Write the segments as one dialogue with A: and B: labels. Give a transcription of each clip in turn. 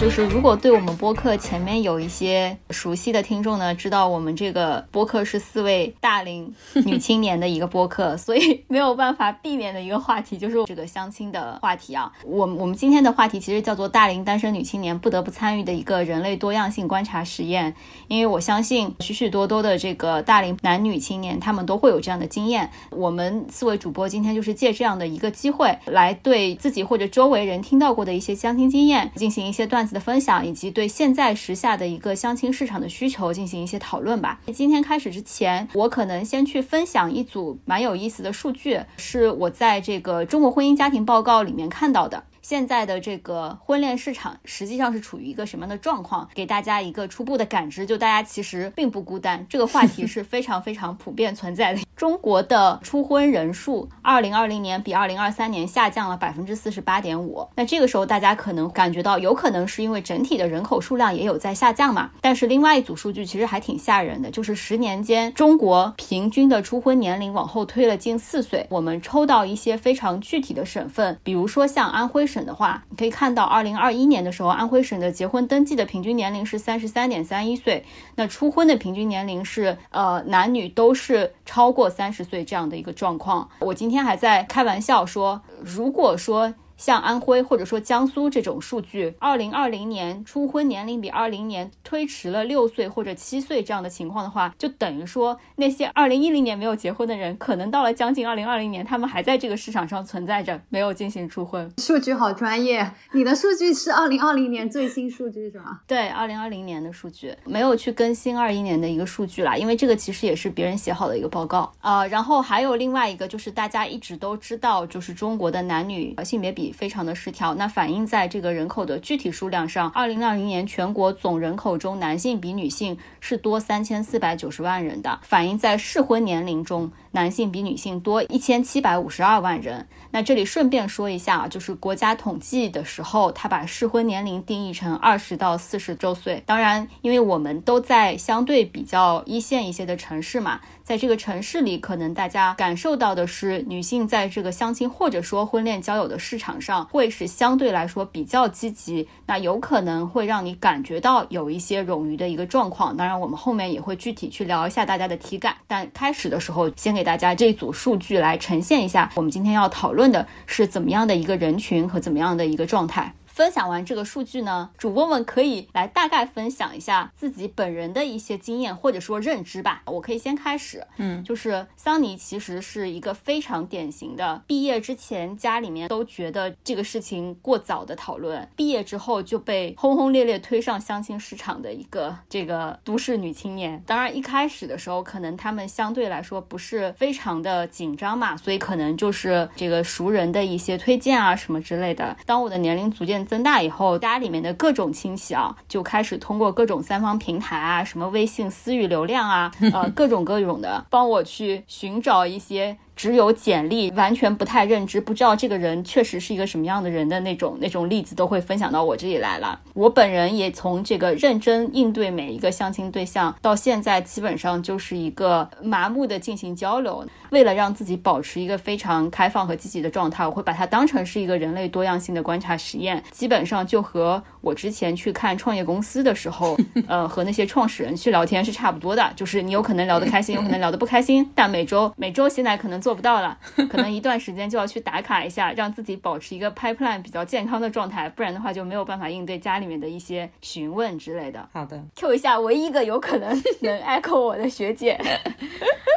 A: 就是如果对我们播客前面有一些熟悉的听众呢，知道我们这个播客是四位大龄 女青年的一个播客，所以没有办法避免的一个话题就是这个相亲的话题啊。我我们今天的话题其实叫做大龄单身女青年不得不参与的一个人类多样性观察实验，因为我相信许许多多的这个大龄男女青年他们都会有这样的经验。我们四位主播今天就是借这样的一个机会，来对自己或者周围人听到过的一些相亲经验进行一些段的分享，以及对现在时下的一个相亲市场的需求进行一些讨论吧。今天开始之前，我可能先去分享一组蛮有意思的数据，是我在这个中国婚姻家庭报告里面看到的。现在的这个婚恋市场实际上是处于一个什么样的状况？给大家一个初步的感知，就大家其实并不孤单，这个话题是非常非常普遍存在的。中国的初婚人数，二零二零年比二零二三年下降了百分之四十八点五。那这个时候大家可能感觉到，有可能是因为整体的人口数量也有在下降嘛？但是另外一组数据其实还挺吓人的，就是十年间中国平均的初婚年龄往后推了近四岁。我们抽到一些非常具体的省份，比如说像安徽。省的话，你可以看到，二零二一年的时候，安徽省的结婚登记的平均年龄是三十三点三一岁，那初婚的平均年龄是呃男女都是超过三十岁这样的一个状况。我今天还在开玩笑说，如果说。像安徽或者说江苏这种数据，二零二零年初婚年龄比二零年推迟了六岁或者七岁这样的情况的话，就等于说那些二零一零年没有结婚的人，可能到了将近二零二零年，他们还在这个市场上存在着，没有进行初婚。
B: 数据好专业，你的数据是二零二零年最新数据是吗？
A: 对，二零二零年的数据没有去更新二一年的一个数据啦，因为这个其实也是别人写好的一个报告啊。然后还有另外一个就是大家一直都知道，就是中国的男女性别比。非常的失调，那反映在这个人口的具体数量上，二零二零年全国总人口中，男性比女性是多三千四百九十万人的，反映在适婚年龄中。男性比女性多一千七百五十二万人。那这里顺便说一下啊，就是国家统计的时候，他把适婚年龄定义成二十到四十周岁。当然，因为我们都在相对比较一线一些的城市嘛，在这个城市里，可能大家感受到的是，女性在这个相亲或者说婚恋交友的市场上，会是相对来说比较积极。那有可能会让你感觉到有一些冗余的一个状况。当然，我们后面也会具体去聊一下大家的体感。但开始的时候，先给。给大家这组数据来呈现一下，我们今天要讨论的是怎么样的一个人群和怎么样的一个状态。分享完这个数据呢，主播们可以来大概分享一下自己本人的一些经验或者说认知吧。我可以先开始，
B: 嗯，
A: 就是桑尼其实是一个非常典型的，毕业之前家里面都觉得这个事情过早的讨论，毕业之后就被轰轰烈烈推上相亲市场的一个这个都市女青年。当然一开始的时候，可能他们相对来说不是非常的紧张嘛，所以可能就是这个熟人的一些推荐啊什么之类的。当我的年龄逐渐增大以后，家里面的各种亲戚啊，就开始通过各种三方平台啊，什么微信私域流量啊，呃，各种各种的，帮我去寻找一些。只有简历，完全不太认知，不知道这个人确实是一个什么样的人的那种那种例子，都会分享到我这里来了。我本人也从这个认真应对每一个相亲对象，到现在基本上就是一个麻木的进行交流。为了让自己保持一个非常开放和积极的状态，我会把它当成是一个人类多样性的观察实验。基本上就和我之前去看创业公司的时候，呃，和那些创始人去聊天是差不多的。就是你有可能聊得开心，有可能聊得不开心，但每周每周现在可能做。做不到了，可能一段时间就要去打卡一下，让自己保持一个 pipeline 比较健康的状态，不然的话就没有办法应对家里面的一些询问之类的。
B: 好的
A: ，Q 一下唯一一个有可能能 echo 我的学姐。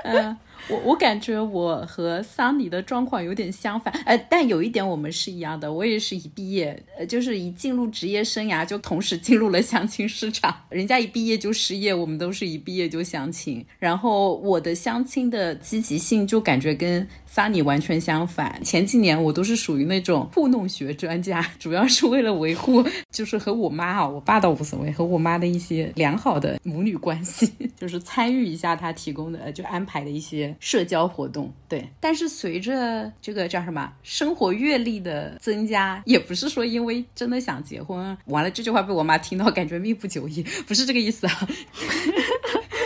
C: 嗯。我我感觉我和桑尼的状况有点相反，呃，但有一点我们是一样的，我也是一毕业，呃，就是一进入职业生涯就同时进入了相亲市场，人家一毕业就失业，我们都是一毕业就相亲，然后我的相亲的积极性就感觉跟。桑尼完全相反，前几年我都是属于那种糊弄学专家，主要是为了维护，就是和我妈啊，我爸倒无所谓，和我妈的一些良好的母女关系，就是参与一下她提供的就安排的一些社交活动。对，但是随着这个叫什么生活阅历的增加，也不是说因为真的想结婚，完了这句话被我妈听到，感觉命不久矣，不是这个意思啊。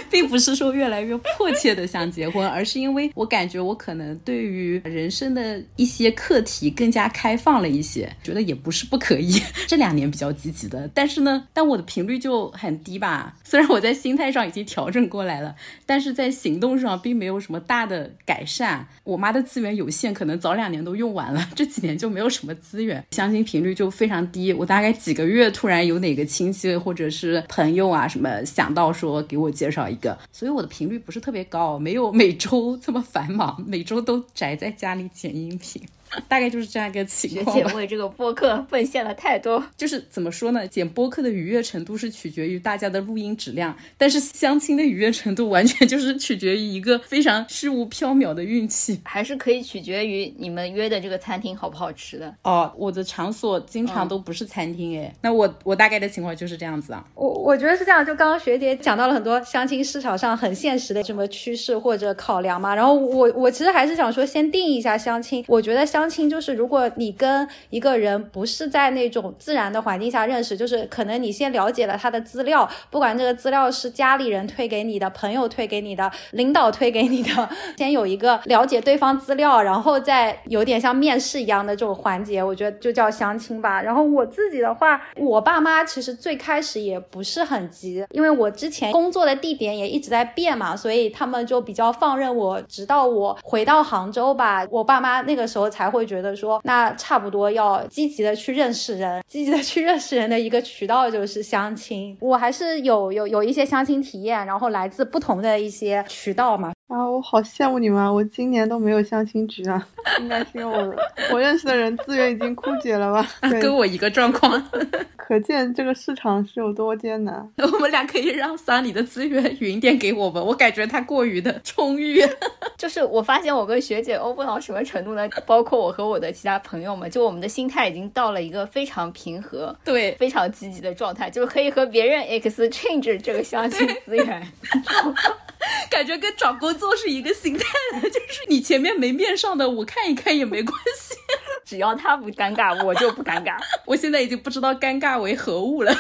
C: 并不是说越来越迫切的想结婚，而是因为我感觉我可能对于人生的一些课题更加开放了一些，觉得也不是不可以。这两年比较积极的，但是呢，但我的频率就很低吧。虽然我在心态上已经调整过来了，但是在行动上并没有什么大的改善。我妈的资源有限，可能早两年都用完了，这几年就没有什么资源，相亲频率就非常低。我大概几个月突然有哪个亲戚或者是朋友啊什么想到说给我介绍一个，所以我的频率不是特别高，没有每周这么繁忙，每周都宅在家里剪音频。大概就是这样一个情况学。
A: 姐为这个播客奉献了太多。
C: 就是怎么说呢？剪播客的愉悦程度是取决于大家的录音质量，但是相亲的愉悦程度完全就是取决于一个非常虚无缥缈的运气。
A: 还是可以取决于你们约的这个餐厅好不好吃的。
C: 哦，我的场所经常都不是餐厅哎，那我我大概的情况就是这样子啊。
B: 我我觉得是这样，就刚刚学姐讲到了很多相亲市场上很现实的什么趋势或者考量嘛，然后我我其实还是想说，先定义一下相亲。我觉得相相亲就是如果你跟一个人不是在那种自然的环境下认识，就是可能你先了解了他的资料，不管这个资料是家里人推给你的、朋友推给你的、领导推给你的，先有一个了解对方资料，然后再有点像面试一样的这种环节，我觉得就叫相亲吧。然后我自己的话，我爸妈其实最开始也不是很急，因为我之前工作的地点也一直在变嘛，所以他们就比较放任我，直到我回到杭州吧，我爸妈那个时候才会觉得说，那差不多要积极的去认识人，积极的去认识人的一个渠道就是相亲。我还是有有有一些相亲体验，然后来自不同的一些渠道嘛。
D: 啊，我好羡慕你们啊！我今年都没有相亲局啊，应该是因为我我认识的人资源已经枯竭了吧？对，
C: 跟我一个状况，
D: 可见这个市场是有多艰难。
C: 我们俩可以让桑里的资源 匀点给我们，我感觉他过于的充裕。
A: 就是我发现我跟学姐 open 到什么程度呢？包括我和我的其他朋友们，就我们的心态已经到了一个非常平和、
C: 对，
A: 非常积极的状态，就是可以和别人 exchange 这个相亲资源。
C: 感觉跟找工作是一个心态的，就是你前面没面上的，我看一看也没关系，
A: 只要他不尴尬，我就不尴尬。
C: 我现在已经不知道尴尬为何物了。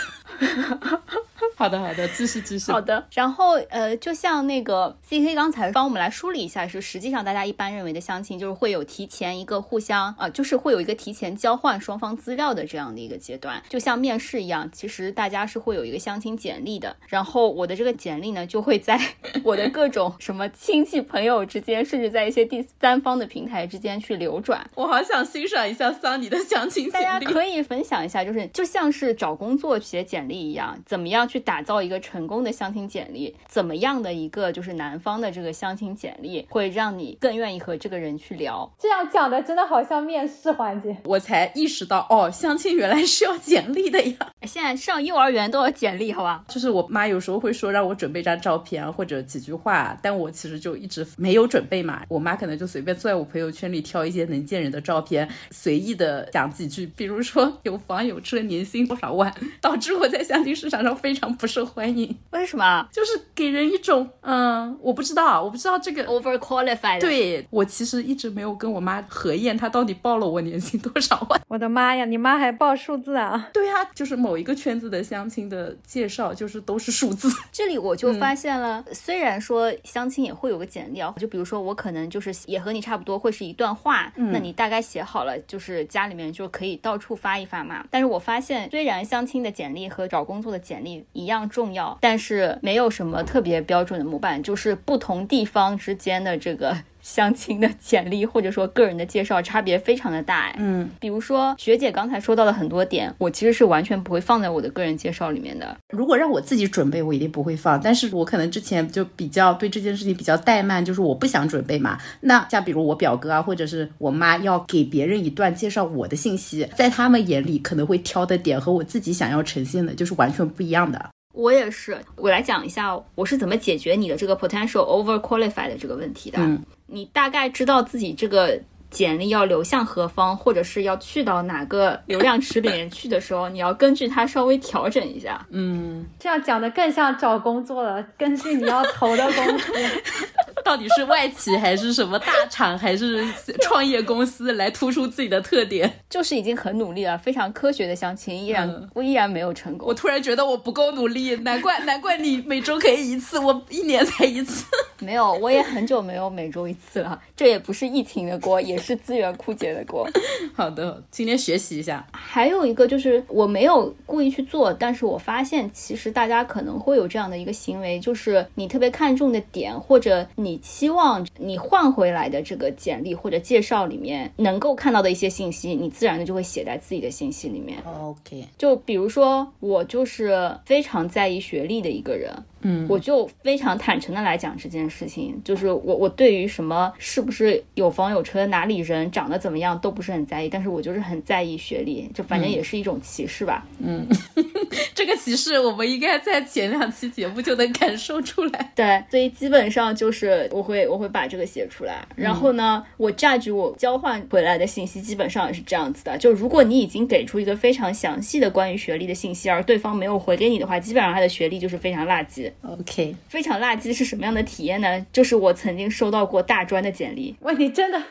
C: 好的，好的，继续继续。
A: 好的，然后呃，就像那个 C K 刚才帮我们来梳理一下，是实际上大家一般认为的相亲，就是会有提前一个互相啊、呃，就是会有一个提前交换双方资料的这样的一个阶段，就像面试一样，其实大家是会有一个相亲简历的。然后我的这个简历呢，就会在 我的各种什么亲戚朋友之间，甚至在一些第三方的平台之间去流转。
C: 我好想欣赏一下桑尼的相亲
A: 大家
C: 简历。
A: 可以分享一下，就是就像是找工作写简历一样，怎么样去打造一个成功的相亲简历？怎么样的一个就是男方的这个相亲简历会让你更愿意和这个人去聊？
B: 这样讲的真的好像面试环节。
C: 我才意识到，哦，相亲原来是要简历的呀。
A: 现在上幼儿园都要简历，好吧？
C: 就是我妈有时候会说让我准备张照片啊，或者几句话，但我其实就一直没有准备嘛。我妈可能就随便坐在我朋友圈里挑一些能见人的照片，随意的讲几句，比如说有房有车，年薪多少万，导致我在相亲市场上非常不受欢迎。
A: 为什么
C: 就是给人一种，嗯，我不知道，我不知道这个。
A: overqualified？，
C: 对我其实一直没有跟我妈核验，她到底报了我年薪多少万。
B: 我的妈呀，你妈还报数字啊？
C: 对啊，就是某一个圈子的相亲的介绍，就是都是数字。
A: 这里我就发现了，虽然说相亲也会有个简历啊，就比如说我可能就是也和你差不多，会是一段话，那你大概写好了，就是家里面就可以到处发一发嘛。但是我发现，虽然相亲的简历和找工作的简历一样重要，但是没有什么特别标准的模板，就是不同地方之间的这个。相亲的简历或者说个人的介绍差别非常的大，哎，
C: 嗯，
A: 比如说学姐刚才说到的很多点，我其实是完全不会放在我的个人介绍里面的。
C: 如果让我自己准备，我一定不会放。但是我可能之前就比较对这件事情比较怠慢，就是我不想准备嘛。那像比如我表哥啊，或者是我妈要给别人一段介绍我的信息，在他们眼里可能会挑的点和我自己想要呈现的就是完全不一样的。
A: 我也是，我来讲一下我是怎么解决你的这个 potential overqualified 的这个问题的。
C: 嗯
A: 你大概知道自己这个简历要流向何方，或者是要去到哪个流量池里面去的时候，你要根据它稍微调整一下。
C: 嗯，
B: 这样讲的更像找工作了，根据你要投的公司。
C: 到底是外企还是什么大厂，还是创业公司来突出自己的特点？
A: 就是已经很努力了，非常科学的相亲，依然、
C: 嗯
A: 我依然没有成功
C: 我。突然觉得我不够努力，难怪 难怪你每周可以一次，我一年才一次。
A: 没有，我也很久没有每周一次了，这也不是疫情的锅，也是资源枯竭的锅。
C: 好的，今天学习一下。
A: 还有一个就是我没有故意去做，但是我发现其实大家可能会有这样的一个行为，就是你特别看重的点，或者你期望你换回来的这个简历或者介绍里面能够看到的一些信息，你自然的就会写在自己的信息里面。
C: OK，
A: 就比如说，我就是非常在意学历的一个人，
C: 嗯，
A: 我就非常坦诚的来讲这件事情，就是我我对于什么是不是有房有车、哪里人、长得怎么样都不是很在意，但是我就是很在意学历，就反正也是一种歧视吧。
C: 嗯 这个歧视我们应该在前两期节目就能感受出来。
A: 对，所以基本上就是我会我会把这个写出来，然后呢，我 judge 我交换回来的信息基本上也是这样子的，就如果你已经给出一个非常详细的关于学历的信息，而对方没有回给你的话，基本上他的学历就是非常垃圾。
C: OK，
A: 非常垃圾是什么样的体验呢？就是我曾经收到过大专的简历，
B: 喂，你真的，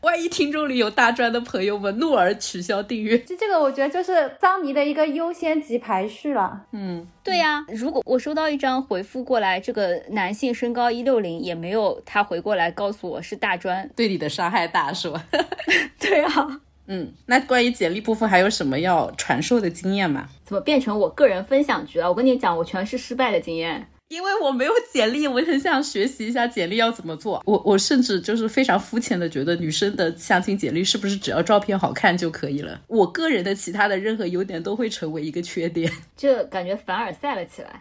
C: 万一听众里有大专的朋友们，怒而取消订阅。
B: 这这个我觉得就是桑尼的一个优先级排序了。
C: 嗯，
A: 对呀、如果我收到一张回复过来，这个男性身高一六零，也没有他回过来告诉我是大专，
C: 对你的伤害大是吧？
A: 对啊，
C: 嗯，那关于简历部分还有什么要传授的经验吗？
A: 怎么变成我个人分享局了？我跟你讲，我全是失败的经验。
C: 因为我没有简历，我很想学习一下简历要怎么做。我我甚至就是非常肤浅的觉得女生的相亲简历是不是只要照片好看就可以了？我个人的其他的任何优点都会成为一个缺点。
A: 这感觉凡尔赛了起来。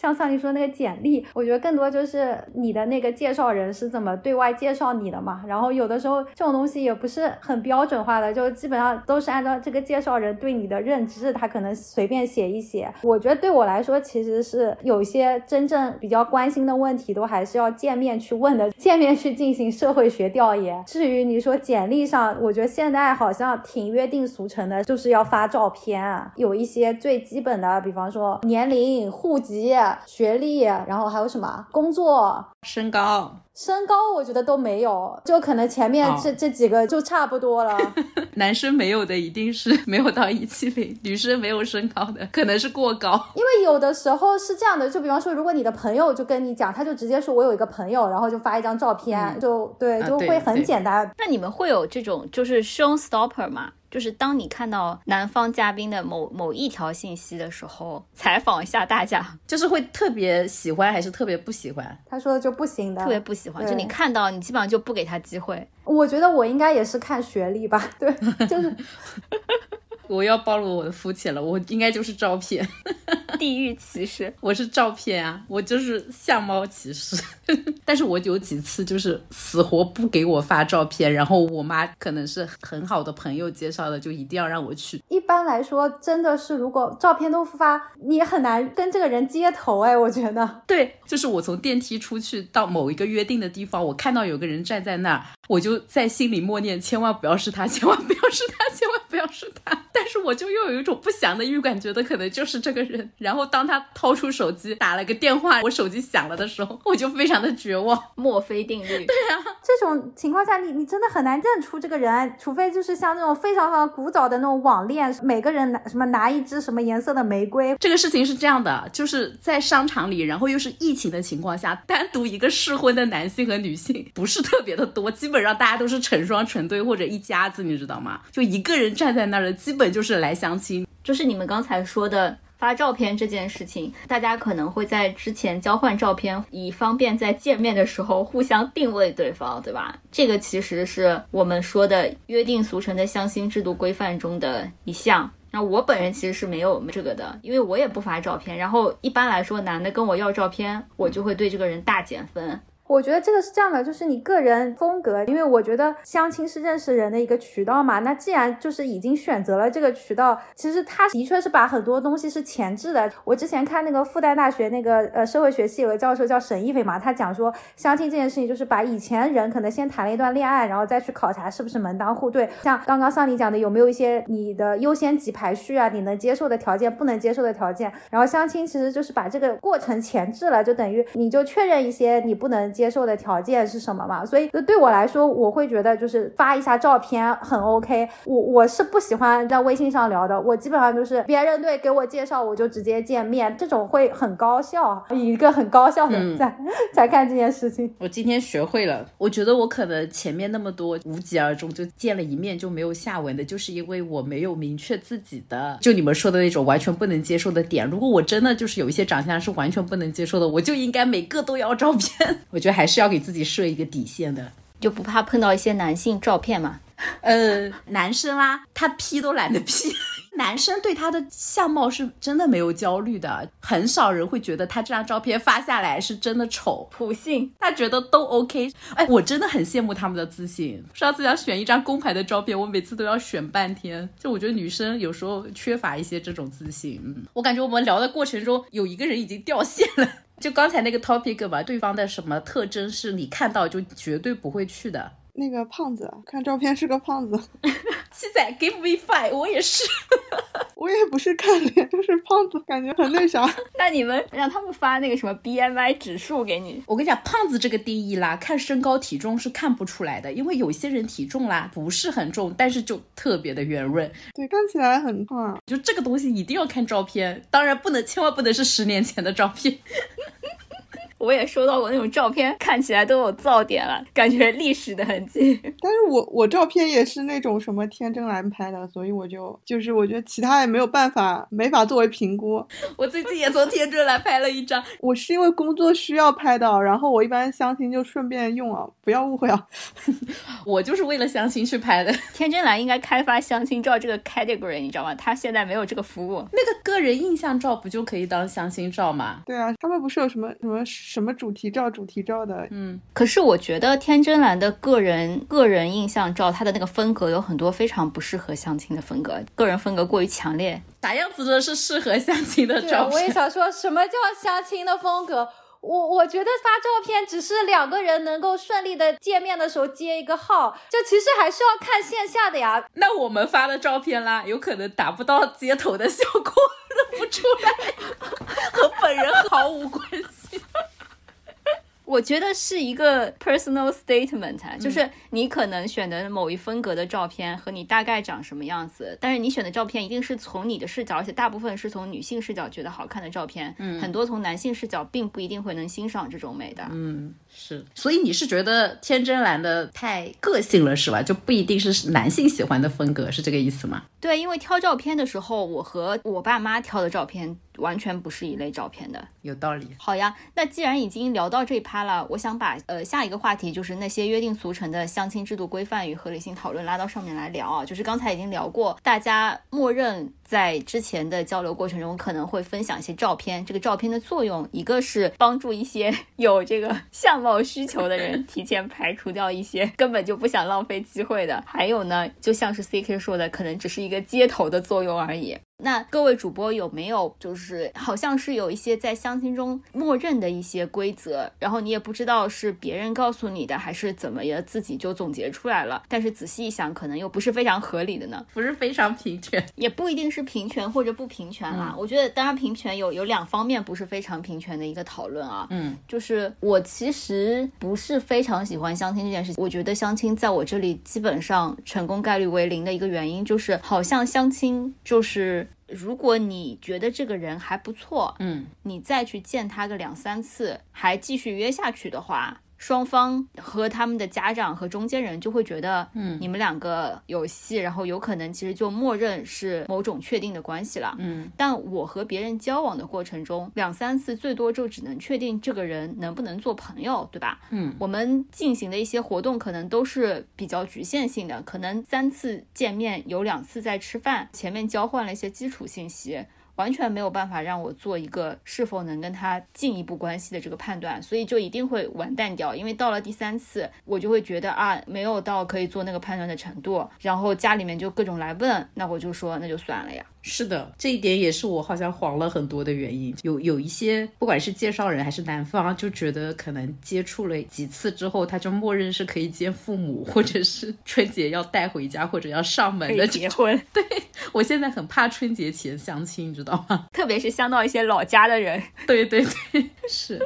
B: 像桑尼说那个简历，我觉得更多就是你的那个介绍人是怎么对外介绍你的嘛。然后有的时候这种东西也不是很标准化的，就基本上都是按照这个介绍人对你的认知，他可能随便写一写。我觉得对我来说，其实是有一些真正比较关心的问题，都还是要见面去问的，见面去进行社会学调研。至于你说简历上，我觉得现在好像挺约定俗成的，就是要发照片，有一些最基本的，比方说年龄、户籍、学历，然后还有什么工作。
C: 身高，
B: 身高我觉得都没有，就可能前面
C: 哦
B: 这、这几个就差不多了。
C: 男生没有的一定是没有到一七零，女生没有身高的可能是过高。
B: 因为有的时候是这样的，就比方说，如果你的朋友就跟你讲，他就直接说我有一个朋友，然后就发一张照片，就对，就会很简单。
A: 那你们会有这种就是 show stopper 吗？就是当你看到男方嘉宾的某某一条信息的时候，采访一下大家，
C: 就是会特别喜欢还是特别不喜欢？
B: 他说的就不行的，
A: 特别不喜欢，就你看到你基本上就不给他机会。
B: 我觉得我应该也是看学历吧，对，就是
C: 我要暴露我的肤浅了，我应该就是照片，
A: 地域歧视，
C: 我是照片啊，我就是相貌歧视。但是我有几次就是死活不给我发照片，然后我妈可能是很好的朋友介绍的，就一定要让我去。
B: 一般来说，真的是如果照片都不发，你也很难跟这个人接头哎，我觉得。
C: 对，就是我从电梯出去到某一个约定的地方，我看到有个人站在那儿，我就在心里默念：千万不要是他，千万不要是他，千万不要是他。但是我就又有一种不祥的预感，觉得可能就是这个人。然后当他掏出手机打了个电话，我手机响了的时候，我就非常的绝望。
A: 墨菲定律。
B: 对啊这种情况下，你你真的很难认出这个人，除非就是像那种非常非常古早的那种网恋，每个人拿什么拿一支什么颜色的玫瑰，
C: 这个事情是这样的，就是在商场里，然后又是疫情的情况下，单独一个适婚的男性和女性不是特别的多，基本上大家都是成双成对或者一家子，你知道吗？就一个人站在在那儿的，基本就是来相亲。
A: 就是你们刚才说的发照片这件事情，大家可能会在之前交换照片，以方便在见面的时候互相定位对方，对吧？这个其实是我们说的约定俗成的相亲制度规范中的一项。那我本人其实是没有这个的，因为我也不发照片。然后一般来说，男的跟我要照片，我就会对这个人大减分。
B: 我觉得这个是这样的，就是你个人风格，因为我觉得相亲是认识人的一个渠道嘛。那既然就是已经选择了这个渠道，其实他的确是把很多东西是前置的。我之前看那个复旦大学那个呃社会学系有个教授叫沈一斐嘛，他讲说相亲这件事情就是把以前人可能先谈了一段恋爱，然后再去考察是不是门当户对。像刚刚像你讲的，有没有一些你的优先级排序啊？你能接受的条件，不能接受的条件。然后相亲其实就是把这个过程前置了，就等于你就确认一些你不能接受的条件是什么嘛。所以对我来说，我会觉得就是发一下照片很 OK。我我是不喜欢在微信上聊的，我基本上就是别人对给我介绍，我就直接见面，这种会很高效，以一个很高效的在 在看这件事情。
C: 我今天学会了，我觉得我可能前面那么多无疾而终，就见了一面就没有下文的，就是因为我没有明确自己的，就你们说的那种完全不能接受的点。如果我真的就是有一些长相是完全不能接受的，我就应该每个都要照片。我觉得还是要给自己设一个底线的，
A: 就不怕碰到一些男性照片嘛。
C: 呃，男生啊，他 P 都懒得 P。男生对他的相貌是真的没有焦虑的，很少人会觉得他这张照片发下来是真的丑。
A: 普信，
C: 他觉得都 OK。哎，我真的很羡慕他们的自信。上次想选一张公牌的照片，我每次都要选半天。就我觉得女生有时候缺乏一些这种自信。嗯，我感觉我们聊的过程中有一个人已经掉线了。就刚才那个 topic 吧，对方的什么特征是你看到就绝对不会去的？
D: 那个胖子，看照片是个胖子。
C: 七仔，give me five，我也是。
D: 我也不是看脸，就是胖子，感觉很那啥。
A: 那你们让他们发那个什么 BMI 指数给你？
C: 我跟你讲，胖子这个定义啦，看身高体重是看不出来的，因为有些人体重啦不是很重，但是就特别的圆润。
D: 对，看起来很胖。
C: 就这个东西一定要看照片，当然不能，千万不能是十年前的照片。
A: 我也收到过那种照片，看起来都有噪点了，感觉历史的痕迹。
D: 但是我我照片也是那种什么天真蓝拍的，所以我就就是我觉得其他也没有办法，没法作为评估。
C: 我最近也从天真蓝拍了一张，
D: 我是因为工作需要拍的，然后我一般相亲就顺便用啊，不要误会啊。
C: 我就是为了相亲去拍的。
A: 天真蓝应该开发相亲照这个 category，你知道吗？他现在没有这个服务。
C: 那个个人印象照不就可以当相亲照吗？
D: 对啊，他们不是有什么什么。什么主题照、主题照的，
C: 嗯，
A: 可是我觉得天真蓝的个人个人印象照，他的那个风格有很多非常不适合相亲的风格，个人风格过于强烈。
C: 啥样子的是适合相亲的照片？
B: 我也想说什么叫相亲的风格？我我觉得发照片只是两个人能够顺利的见面的时候接一个号，就其实还是要看线下的呀。
C: 那我们发的照片啦，有可能达不到街头的效果，认不出来，和本人毫无关系。
A: 我觉得是一个 personal statement，就是你可能选的某一风格的照片和你大概长什么样子，但是你选的照片一定是从你的视角，而且大部分是从女性视角觉得好看的照片，
C: 嗯，
A: 很多从男性视角并不一定会能欣赏这种美的，
C: 嗯，是，所以你是觉得天真蓝的太个性了是吧？就不一定是男性喜欢的风格，是这个意思吗？
A: 对，因为挑照片的时候，我和我爸妈挑的照片。完全不是一类照片的，
C: 有道理。
A: 好呀，那既然已经聊到这一趴了，我想把呃下一个话题，就是那些约定俗成的相亲制度规范与合理性讨论拉到上面来聊啊。就是刚才已经聊过，大家默认在之前的交流过程中可能会分享一些照片，这个照片的作用，一个是帮助一些 有这个相貌需求的人 提前排除掉一些根本就不想浪费机会的，还有呢，就像是 C K 说的，可能只是一个接头的作用而已。那各位主播有没有就是好像是有一些在相亲中默认的一些规则，然后你也不知道是别人告诉你的还是怎么也自己就总结出来了，但是仔细一想可能又不是非常合理的呢？
C: 不是非常平权，
A: 也不一定是平权或者不平权啦。我觉得当然平权有有两方面不是非常平权的一个讨论啊。
C: 嗯，
A: 就是我其实不是非常喜欢相亲这件事情，我觉得相亲在我这里基本上成功概率为零的一个原因就是好像相亲就是。如果你觉得这个人还不错，
C: 嗯，
A: 你再去见他个两三次，还继续约下去的话。双方和他们的家长和中间人就会觉得，
C: 嗯，
A: 你们两个有戏，然后有可能其实就默认是某种确定的关系了，
C: 嗯。
A: 但我和别人交往的过程中，两三次最多就只能确定这个人能不能做朋友，对吧？
C: 嗯。
A: 我们进行的一些活动可能都是比较局限性的，可能三次见面有两次在吃饭，前面交换了一些基础信息。完全没有办法让我做一个是否能跟他进一步关系的这个判断，所以就一定会完蛋掉。因为到了第三次，我就会觉得啊，没有到可以做那个判断的程度，然后家里面就各种来问，那我就说那就算了呀。
C: 是的，这一点也是我好像黄了很多的原因。有有一些，不管是介绍人还是男方，就觉得可能接触了几次之后，他就默认是可以见父母，或者是春节要带回家，或者要上门的
A: 结婚。
C: 对我现在很怕春节前相亲，你知道吗？
A: 特别是相到一些老家的人。
C: 对对对，是。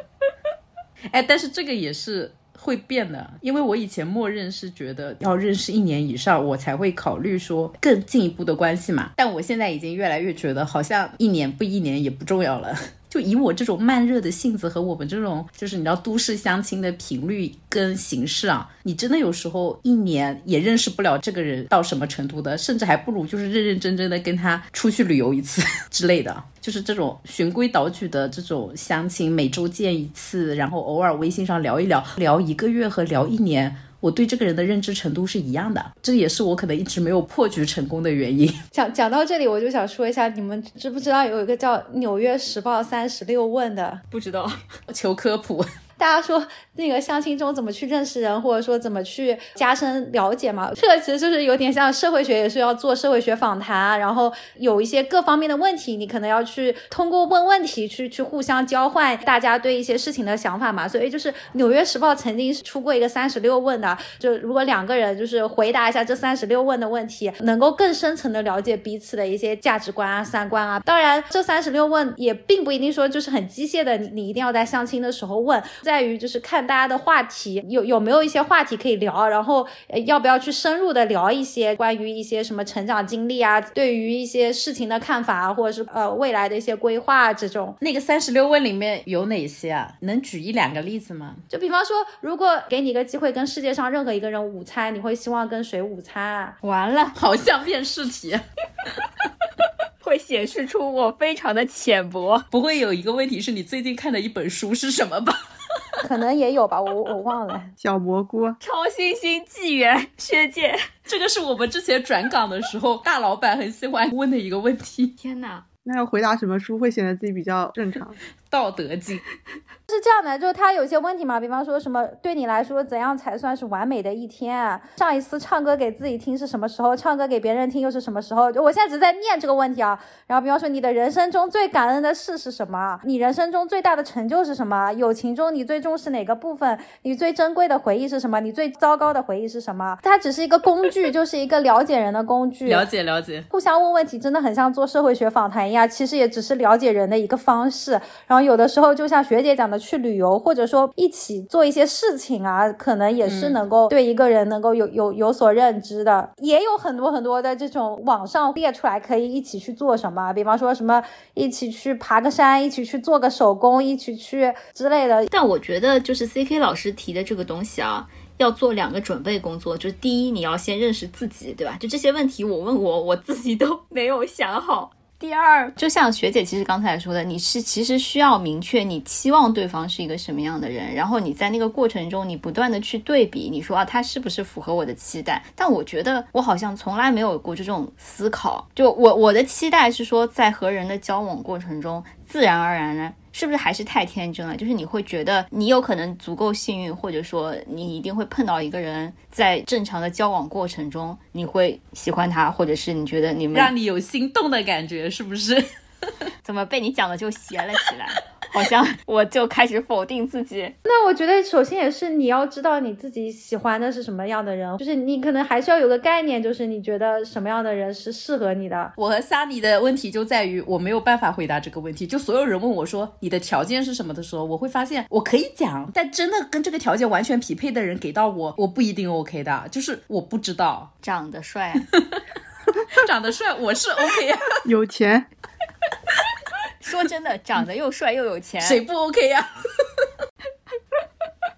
C: 哎，但是这个也是。会变的，因为我以前默认是觉得要认识一年以上，我才会考虑说更进一步的关系嘛。但我现在已经越来越觉得，好像一年不一年也不重要了。就以我这种慢热的性子和我们这种就是你知道都市相亲的频率跟形式啊，你真的有时候一年也认识不了这个人到什么程度的，甚至还不如就是认认真真的跟他出去旅游一次 之类的，就是这种循规蹈矩的这种相亲，每周见一次，然后偶尔微信上聊一聊，聊一个月和聊一年。我对这个人的认知程度是一样的，这也是我可能一直没有破局成功的原因。
B: 讲讲到这里，我就想说一下，你们知不知道有一个叫《纽约时报三十六问》的？
A: 不知道，
C: 求科普。
B: 大家说那个相亲中怎么去认识人，或者说怎么去加深了解嘛？这个其实就是有点像社会学，也是要做社会学访谈，然后有一些各方面的问题，你可能要去通过问问题去去互相交换大家对一些事情的想法嘛。所以就是《纽约时报》曾经出过一个三十六问的，就如果两个人就是回答一下这三十六问的问题，能够更深层的了解彼此的一些价值观啊、三观啊。当然，这三十六问也并不一定说就是很机械的，你你一定要在相亲的时候问。在于就是看大家的话题有有没有一些话题可以聊，然后要不要去深入的聊一些关于一些什么成长经历啊，对于一些事情的看法啊，或者是呃未来的一些规划这种。
C: 那个三十六问里面有哪些啊？能举一两个例子吗？
B: 就比方说，如果给你一个机会跟世界上任何一个人午餐，你会希望跟谁午餐啊？
A: 完了，
C: 好像面试题，
A: 会显示出我非常的浅薄。
C: 不会有一个问题是你最近看的一本书是什么吧？
B: 可能也有吧，我我忘了。
D: 小蘑菇，
A: 超新星纪元薛姐，
C: 这个是我们之前转岗的时候，大老板很喜欢问的一个问题。
A: 天哪！
D: 那要回答什么书会显得自己比较正常？
C: 道德经
B: 是这样的，就是他有些问题嘛，比方说什么对你来说怎样才算是完美的一天啊？上一次唱歌给自己听是什么时候？唱歌给别人听又是什么时候？就我现在只是在念这个问题啊。然后比方说你的人生中最感恩的事是什么？你人生中最大的成就是什么？友情中你最重视哪个部分？你最珍贵的回忆是什么？你最糟糕的回忆是什么？它只是一个工具，就是一个了解人的工具。
C: 了解了解，
B: 互相问问题真的很像做社会学访谈一样，其实也只是了解人的一个方式。然后。有的时候，就像学姐讲的，去旅游，或者说一起做一些事情啊，可能也是能够对一个人能够有有有所认知的。也有很多很多的这种网上列出来可以一起去做什么，比方说什么一起去爬个山，一起去做个手工，一起去之类的。
A: 但我觉得，就是 C K 老师提的这个东西啊，要做两个准备工作，就是第一，你要先认识自己，对吧？就这些问题，我问我，我自己都没有想好。第二，就像学姐其实刚才说的，你是其实需要明确你期望对方是一个什么样的人，然后你在那个过程中，你不断的去对比，你说啊，他是不是符合我的期待？但我觉得我好像从来没有过这种思考，就我我的期待是说，在和人的交往过程中，自然而然呢。是不是还是太天真了？就是你会觉得你有可能足够幸运，或者说你一定会碰到一个人，在正常的交往过程中，你会喜欢他，或者是你觉得你们
C: 让你有心动的感觉，是不是？
A: 怎么被你讲的就邪了起来？好像我就开始否定自己。
B: 那我觉得，首先也是你要知道你自己喜欢的是什么样的人，就是你可能还是要有个概念，就是你觉得什么样的人是适合你的。
C: 我和 Sunny 的问题就在于我没有办法回答这个问题。就所有人问我说你的条件是什么的时候，我会发现我可以讲，但真的跟这个条件完全匹配的人给到我，我不一定 OK 的。就是我不知道，
A: 长得帅，
C: 长得帅，我是 OK 啊，
D: 有钱。
A: 说真的，长得又帅又有钱，
C: 谁不 OK 呀？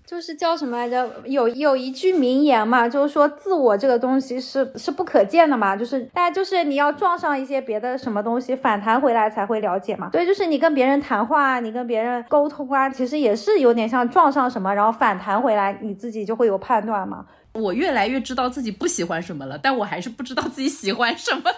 B: 就是叫什么来着？有有一句名言嘛，就是说自我这个东西是是不可见的嘛，就是大家就是你要撞上一些别的什么东西反弹回来才会了解嘛。所以就是你跟别人谈话，你跟别人沟通啊，其实也是有点像撞上什么，然后反弹回来，你自己就会有判断嘛。
C: 我越来越知道自己不喜欢什么了，但我还是不知道自己喜欢什么。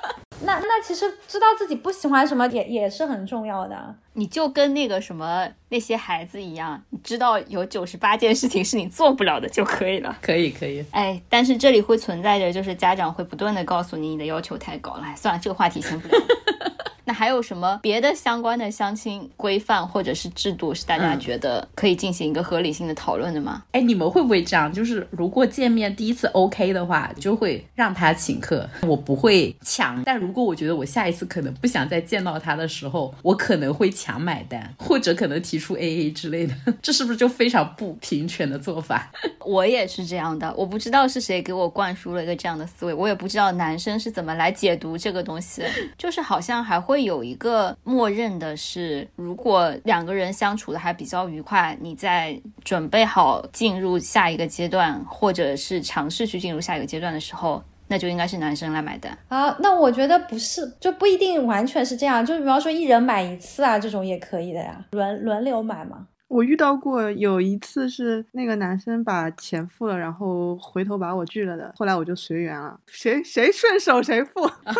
B: 那那其实知道自己不喜欢什么也也是很重要的。
A: 你就跟那个什么那些孩子一样，你知道有九十八件事情是你做不了的就可以了。
C: 可以可以，
A: 哎，但是这里会存在着，就是家长会不断的告诉你你的要求太高了。哎，算了，这个话题先不聊。那还有什么别的相关的相亲规范或者是制度是大家觉得可以进行一个合理性的讨论的吗？
C: 哎，你们会不会这样？就是如果见面第一次 OK 的话，就会让他请客，我不会抢。但如果我觉得我下一次可能不想再见到他的时候，我可能会抢买单，或者可能提出 AA 之类的。这是不是就非常不平权的做法？
A: 我也是这样的，我不知道是谁给我灌输了一个这样的思维，我也不知道男生是怎么来解读这个东西，就是好像还会会有一个默认的是，如果两个人相处的还比较愉快，你在准备好进入下一个阶段，或者是尝试去进入下一个阶段的时候，那就应该是男生来买单。
B: 啊，那我觉得不是，就不一定完全是这样。就比方说一人买一次啊，这种也可以的呀，轮轮流买嘛。
D: 我遇到过有一次是那个男生把钱付了，然后回头把我拒了的，后来我就随缘了，谁谁顺手谁付。
C: 啊 但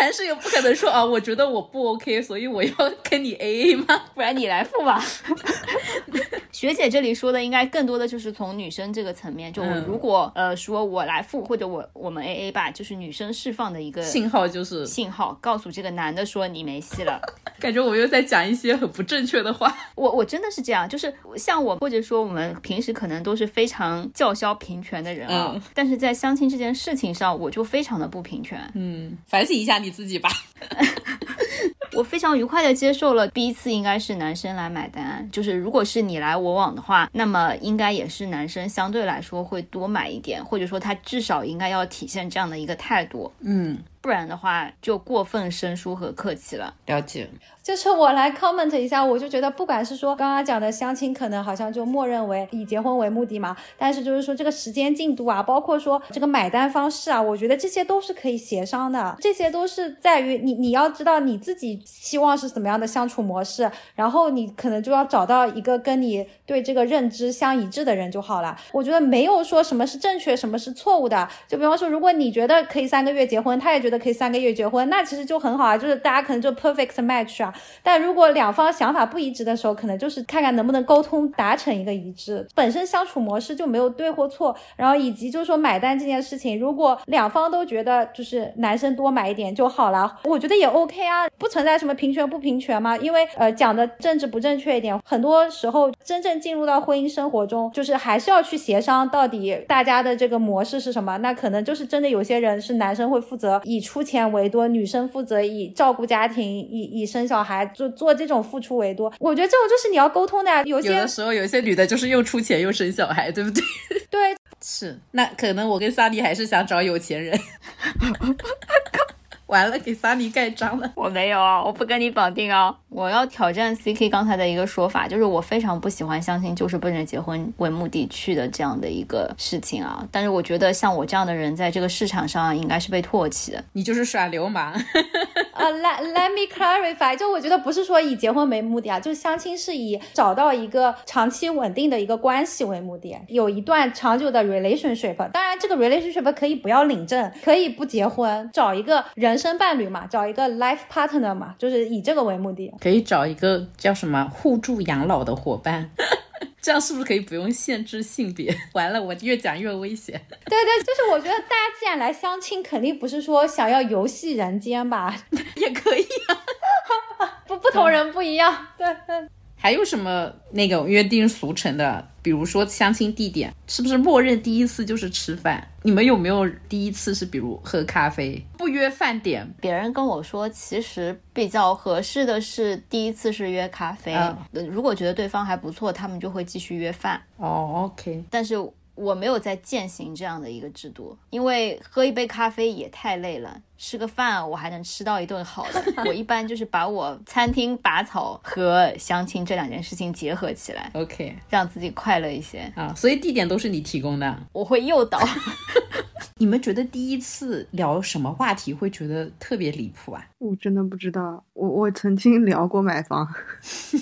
C: 男生也不可能说啊，我觉得我不 OK，所以我要 跟你 AA 吗？
A: 不然你来付吧。学姐这里说的应该更多的就是从女生这个层面，就如果、呃说我来付或者我我们 A A 吧，就是女生释放的一个
C: 信号就是
A: 信号，告诉这个男的说你没戏了。
C: 感觉我又在讲一些很不正确的话。
A: 我我真的是这样，就是像我或者说我们平时可能都是非常叫嚣平权的人啊，
C: 嗯
A: 但是在相亲这件事情上，我就非常的不平权。
C: 嗯，反省一下你自己吧。
A: 我非常愉快的接受了第一次应该是男生来买单，就是如果是你来我往的话，那么应该也是男生相对来说会多买一点，或者说他至少应该要体现这样的一个态度，
C: 嗯，
A: 不然的话就过分生疏和客气了。
C: 了解。
B: 就是我来 comment 一下，我就觉得，不管是说刚刚讲的相亲，可能好像就默认为以结婚为目的嘛，但是就是说这个时间进度啊，包括说这个买单方式啊，我觉得这些都是可以协商的，这些都是在于你你要知道你自己希望是怎么样的相处模式，然后你可能就要找到一个跟你对这个认知相一致的人就好了。我觉得没有说什么是正确，什么是错误的。就比方说，如果你觉得可以三个月结婚，他也觉得可以三个月结婚，那其实就很好啊，就是大家可能就 perfect match 啊。但如果两方想法不一致的时候，可能就是看看能不能沟通达成一个一致。本身相处模式就没有对或错，然后以及就是说买单这件事情，如果两方都觉得就是男生多买一点就好了，我觉得也 OK 啊，不存在什么平权不平权嘛。因为呃讲的政治不正确一点，很多时候真正进入到婚姻生活中，就是还是要去协商到底大家的这个模式是什么。那可能就是真的有些人是男生会负责以出钱为多，女生负责以照顾家庭、以以生小孩，做做这种付出为多。我觉得这种就是你要沟通的呀。有
C: 有
B: 些
C: 的时候有些女的就是又出钱又生小孩，对不对？
B: 对
C: 是，那可能我跟萨莉还是想找有钱人。完了，给萨尼盖章了。
A: 我没有啊，我不跟你绑定啊。我要挑战 CK 刚才的一个说法，就是我非常不喜欢相亲就是奔着结婚为目的去的这样的一个事情啊。但是我觉得像我这样的人，在这个市场上应该是被唾弃的。
C: 你就是耍流氓。
B: 呃、l e t let me clarify，就我觉得不是说以结婚为目的啊，就是相亲是以找到一个长期稳定的一个关系为目的，有一段长久的 relationship。当然，这个 relationship 可以不要领证，可以不结婚，找一个人生伴侣嘛，找一个 life partner 嘛，就是以这个为目的。
C: 可以找一个叫什么互助养老的伙伴，这样是不是可以不用限制性别？完了，我越讲越危险。
B: 对对，就是我觉得大家既然来相亲，肯定不是说想要游戏人间吧，
C: 也可以啊。
B: 不不同人不一样。对对。
C: 还有什么那个约定俗成的？比如说相亲地点，是不是默认第一次就是吃饭？你们有没有第一次是比如喝咖啡，不约饭点？
A: 别人跟我说，其实比较合适的是第一次是约咖啡，如果觉得对方还不错，他们就会继续约饭。
C: 哦，OK，
A: 但是我没有在践行这样的一个制度，因为喝一杯咖啡也太累了，吃个饭我还能吃到一顿好的。我一般就是把我餐厅拔草和相亲这两件事情结合起来
C: ，OK
A: 让自己快乐一些。
C: 啊，所以地点都是你提供的。
A: 我会诱导，
C: 你们觉得第一次聊什么话题会觉得特别离谱啊？
D: 我真的不知道，我我曾经聊过买房，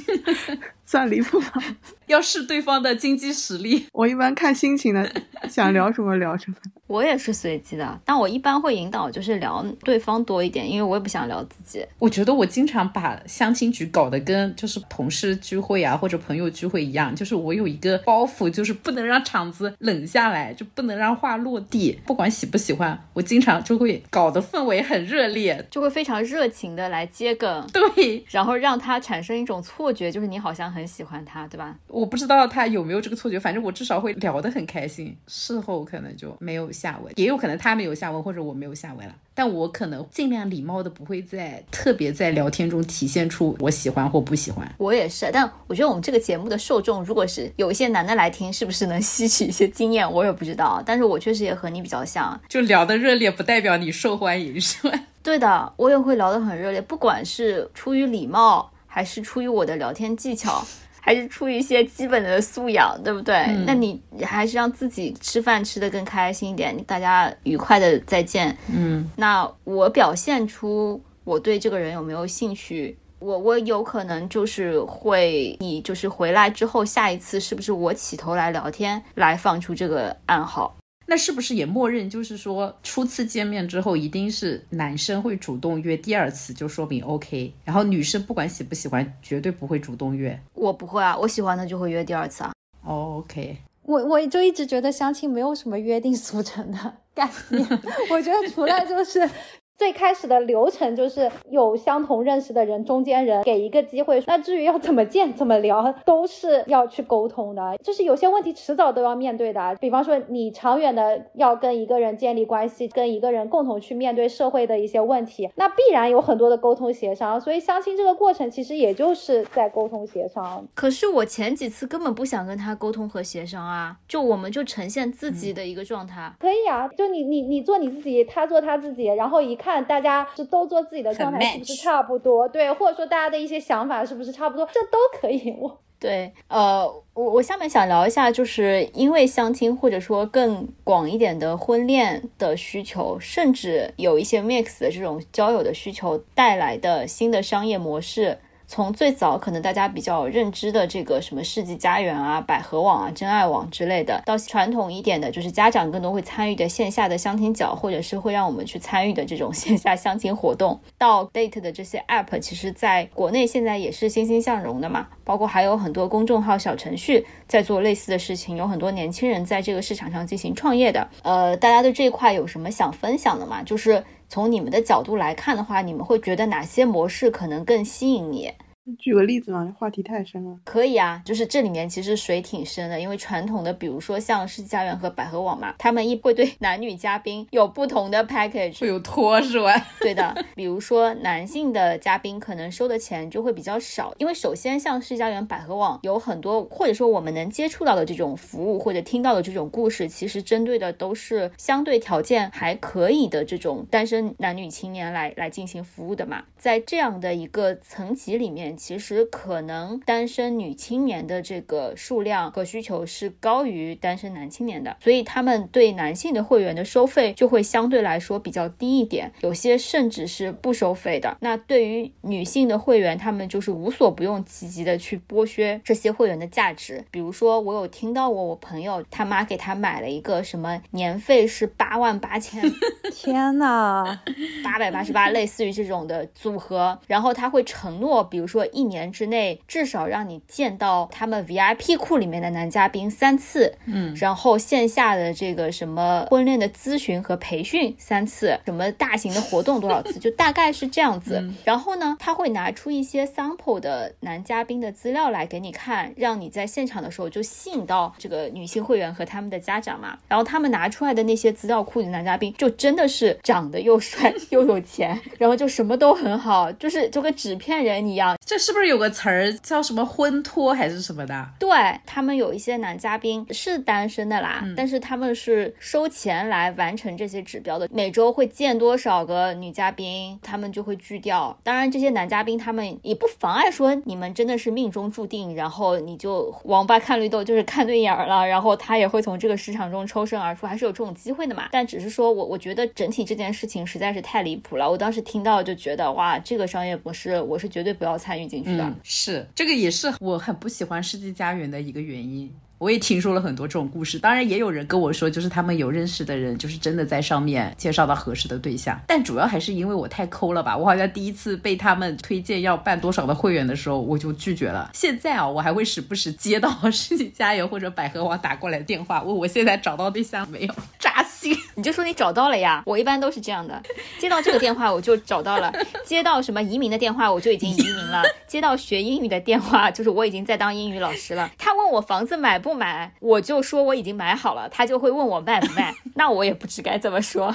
D: 算离谱吗？
C: 要视对方的经济实力。
D: 我一般看心情的，想聊什么聊什么。
A: 我也是随机的，但我一般会引导就是聊对方多一点，因为我也不想聊自己。
C: 我觉得我经常把相亲局搞得跟就是同事聚会啊或者朋友聚会一样，就是我有一个包袱，就是不能让场子冷下来，就不能让话落地。不管喜不喜欢，我经常就会搞得氛围很热烈，
A: 就会非常热情的来接梗，
C: 对，
A: 然后让他产生一种错觉，就是你好像很喜欢他，对吧？
C: 我不知道他有没有这个错觉，反正我至少会聊得很开心。事后可能就没有下文，也有可能他没有下文，或者我没有下文了。但我可能尽量礼貌的，不会在特别在聊天中体现出我喜欢或不喜欢。
A: 我也是，但我觉得我们这个节目的受众，如果是有一些男的来听，是不是能吸取一些经验？我也不知道。但是我确实也和你比较像，
C: 就聊得热烈，不代表你受欢迎，是吧？
A: 对的，我也会聊得很热烈，不管是出于礼貌，还是出于我的聊天技巧。还是出于一些基本的素养，对不对？那你还是让自己吃饭吃得更开心一点，大家愉快的再见。
C: 嗯，
A: 那我表现出我对这个人有没有兴趣，我我有可能就是会，你就是回来之后，下一次是不是我起头来聊天，来放出这个暗号？
C: 那是不是也默认就是说，初次见面之后，一定是男生会主动约第二次，就说明 OK。然后女生不管喜不喜欢，绝对不会主动约。
A: 我不会啊，我喜欢的就会约第二次啊。
C: 哦，OK。
B: 我我就一直觉得相亲没有什么约定俗成的概念，我觉得除了就是。最开始的流程就是有相同认识的人，中间人给一个机会。那至于要怎么见、怎么聊，都是要去沟通的。就是有些问题迟早都要面对的。比方说，你长远的要跟一个人建立关系，跟一个人共同去面对社会的一些问题，那必然有很多的沟通协商。所以相亲这个过程其实也就是在沟通协商。
A: 可是我前几次根本不想跟他沟通和协商啊，就我们就呈现自己的一个状态。
B: 可以啊，就你你你做你自己，他做他自己，然后一看。大家是都做自己的状态是不是差不多？对，或者说大家的一些想法是不是差不多？这都可以。我
A: 对，呃，我我下面想聊一下，就是因为相亲或者说更广一点的婚恋的需求，甚至有一些 mix 的这种交友的需求带来的新的商业模式。从最早可能大家比较认知的这个什么世纪佳缘啊、百合网啊、真爱网之类的，到传统一点的，就是家长更多会参与的线下的相亲角，或者是会让我们去参与的这种 线下相亲活动，到 date 的这些 app，其实在国内现在也是欣欣向荣的嘛。包括还有很多公众号、小程序在做类似的事情，有很多年轻人在这个市场上进行创业的。呃，大家对这一块有什么想分享的吗？就是。从你们的角度来看的话，你们会觉得哪些模式可能更吸引你？
D: 举个例子嘛，话题太深了。
A: 可以啊，就是这里面其实水挺深的，因为传统的，比如说像世纪佳缘和百合网嘛，他们一会对 男女嘉宾有不同的 package，
C: 会有托是吧？
A: 对的，比如说男性的嘉宾可能收的钱就会比较少，因为首先像世纪佳缘、百合网有很多，或者说我们能接触到的这种服务或者听到的这种故事，其实针对的都是相对条件还可以的这种单身男女青年来来进行服务的嘛，在这样的一个层级里面。其实可能单身女青年的这个数量和需求是高于单身男青年的，所以他们对男性的会员的收费就会相对来说比较低一点，有些甚至是不收费的。那对于女性的会员，他们就是无所不用其极的去剥削这些会员的价值。比如说，我有听到过我朋友他妈给他买了一个什么年费是八万八千，
B: 天呐，
A: 八百八十八，类似于这种的组合，然后他会承诺，比如说。一年之内至少让你见到他们 VIP 库里面的男嘉宾三次，
C: 嗯，
A: 然后线下的这个什么婚恋的咨询和培训三次，什么大型的活动多少次，就大概是这样子。然后呢，他会拿出一些 sample 的男嘉宾的资料来给你看，让你在现场的时候就吸引到这个女性会员和他们的家长嘛。然后他们拿出来的那些资料库里的男嘉宾，就真的是长得又帅又有钱，然后就什么都很好，就是就跟纸片人一样。
C: 这是不是有个词儿叫什么婚托还是什么的？
A: 对他们有一些男嘉宾是单身的啦，但是他们是收钱来完成这些指标的。每周会见多少个女嘉宾，他们就会拒掉。当然，这些男嘉宾他们也不妨碍说你们真的是命中注定，然后你就王八看绿豆就是看对眼了，然后他也会从这个市场中抽身而出，还是有这种机会的嘛。但只是说我我觉得整体这件事情实在是太离谱了。我当时听到就觉得哇，这个商业模式我是绝对不要参与。进去的
C: 是这个也是我很不喜欢世纪佳缘的一个原因。我也听说了很多这种故事，当然也有人跟我说，就是他们有认识的人，就是真的在上面介绍到合适的对象，但主要还是因为我太抠了吧，我好像第一次被他们推荐要办多少的会员的时候，我就拒绝了。现在啊，我还会时不时接到 世纪佳缘或者百合网打过来的电话，问我现在找到对象没有，扎心。
A: 你就说你找到了呀，我一般都是这样的，接到这个电话我就找到了，接到什么移民的电话我就已经移民了，接到学英语的电话就是我已经在当英语老师了。他问我房子买不买，我就说我已经买好了，他就会问我卖不卖，那我也不知该怎么说。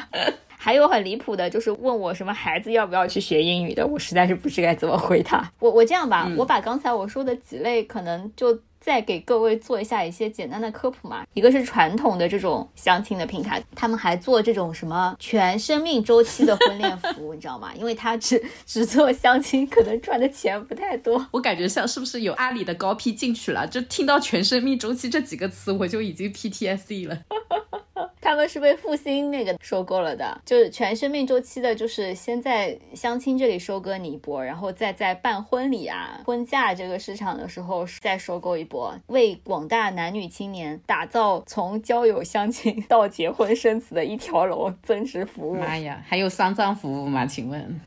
A: 还有很离谱的，就是问我什么孩子要不要去学英语的，我实在是不知该怎么回答。我我这样吧，我把刚才我说的几类可能就。再给各位做一下一些简单的科普嘛，一个是传统的这种相亲的平台，他们还做这种什么全生命周期的婚恋服务，你知道吗？因为他只只做相亲，可能赚的钱不太多。
C: 我感觉像是不是有阿里的高 P 进去了？就听到全生命周期这几个词，我就已经 PTSD 了。
A: 他们是被复兴那个收购了的，就是全生命周期的，就是先在相亲这里收割你一波，然后再在办婚礼啊、婚嫁这个市场的时候再收购一波，为广大男女青年打造从交友相亲到结婚生子的一条龙增值服务。
C: 妈呀，还有丧葬服务吗？请问？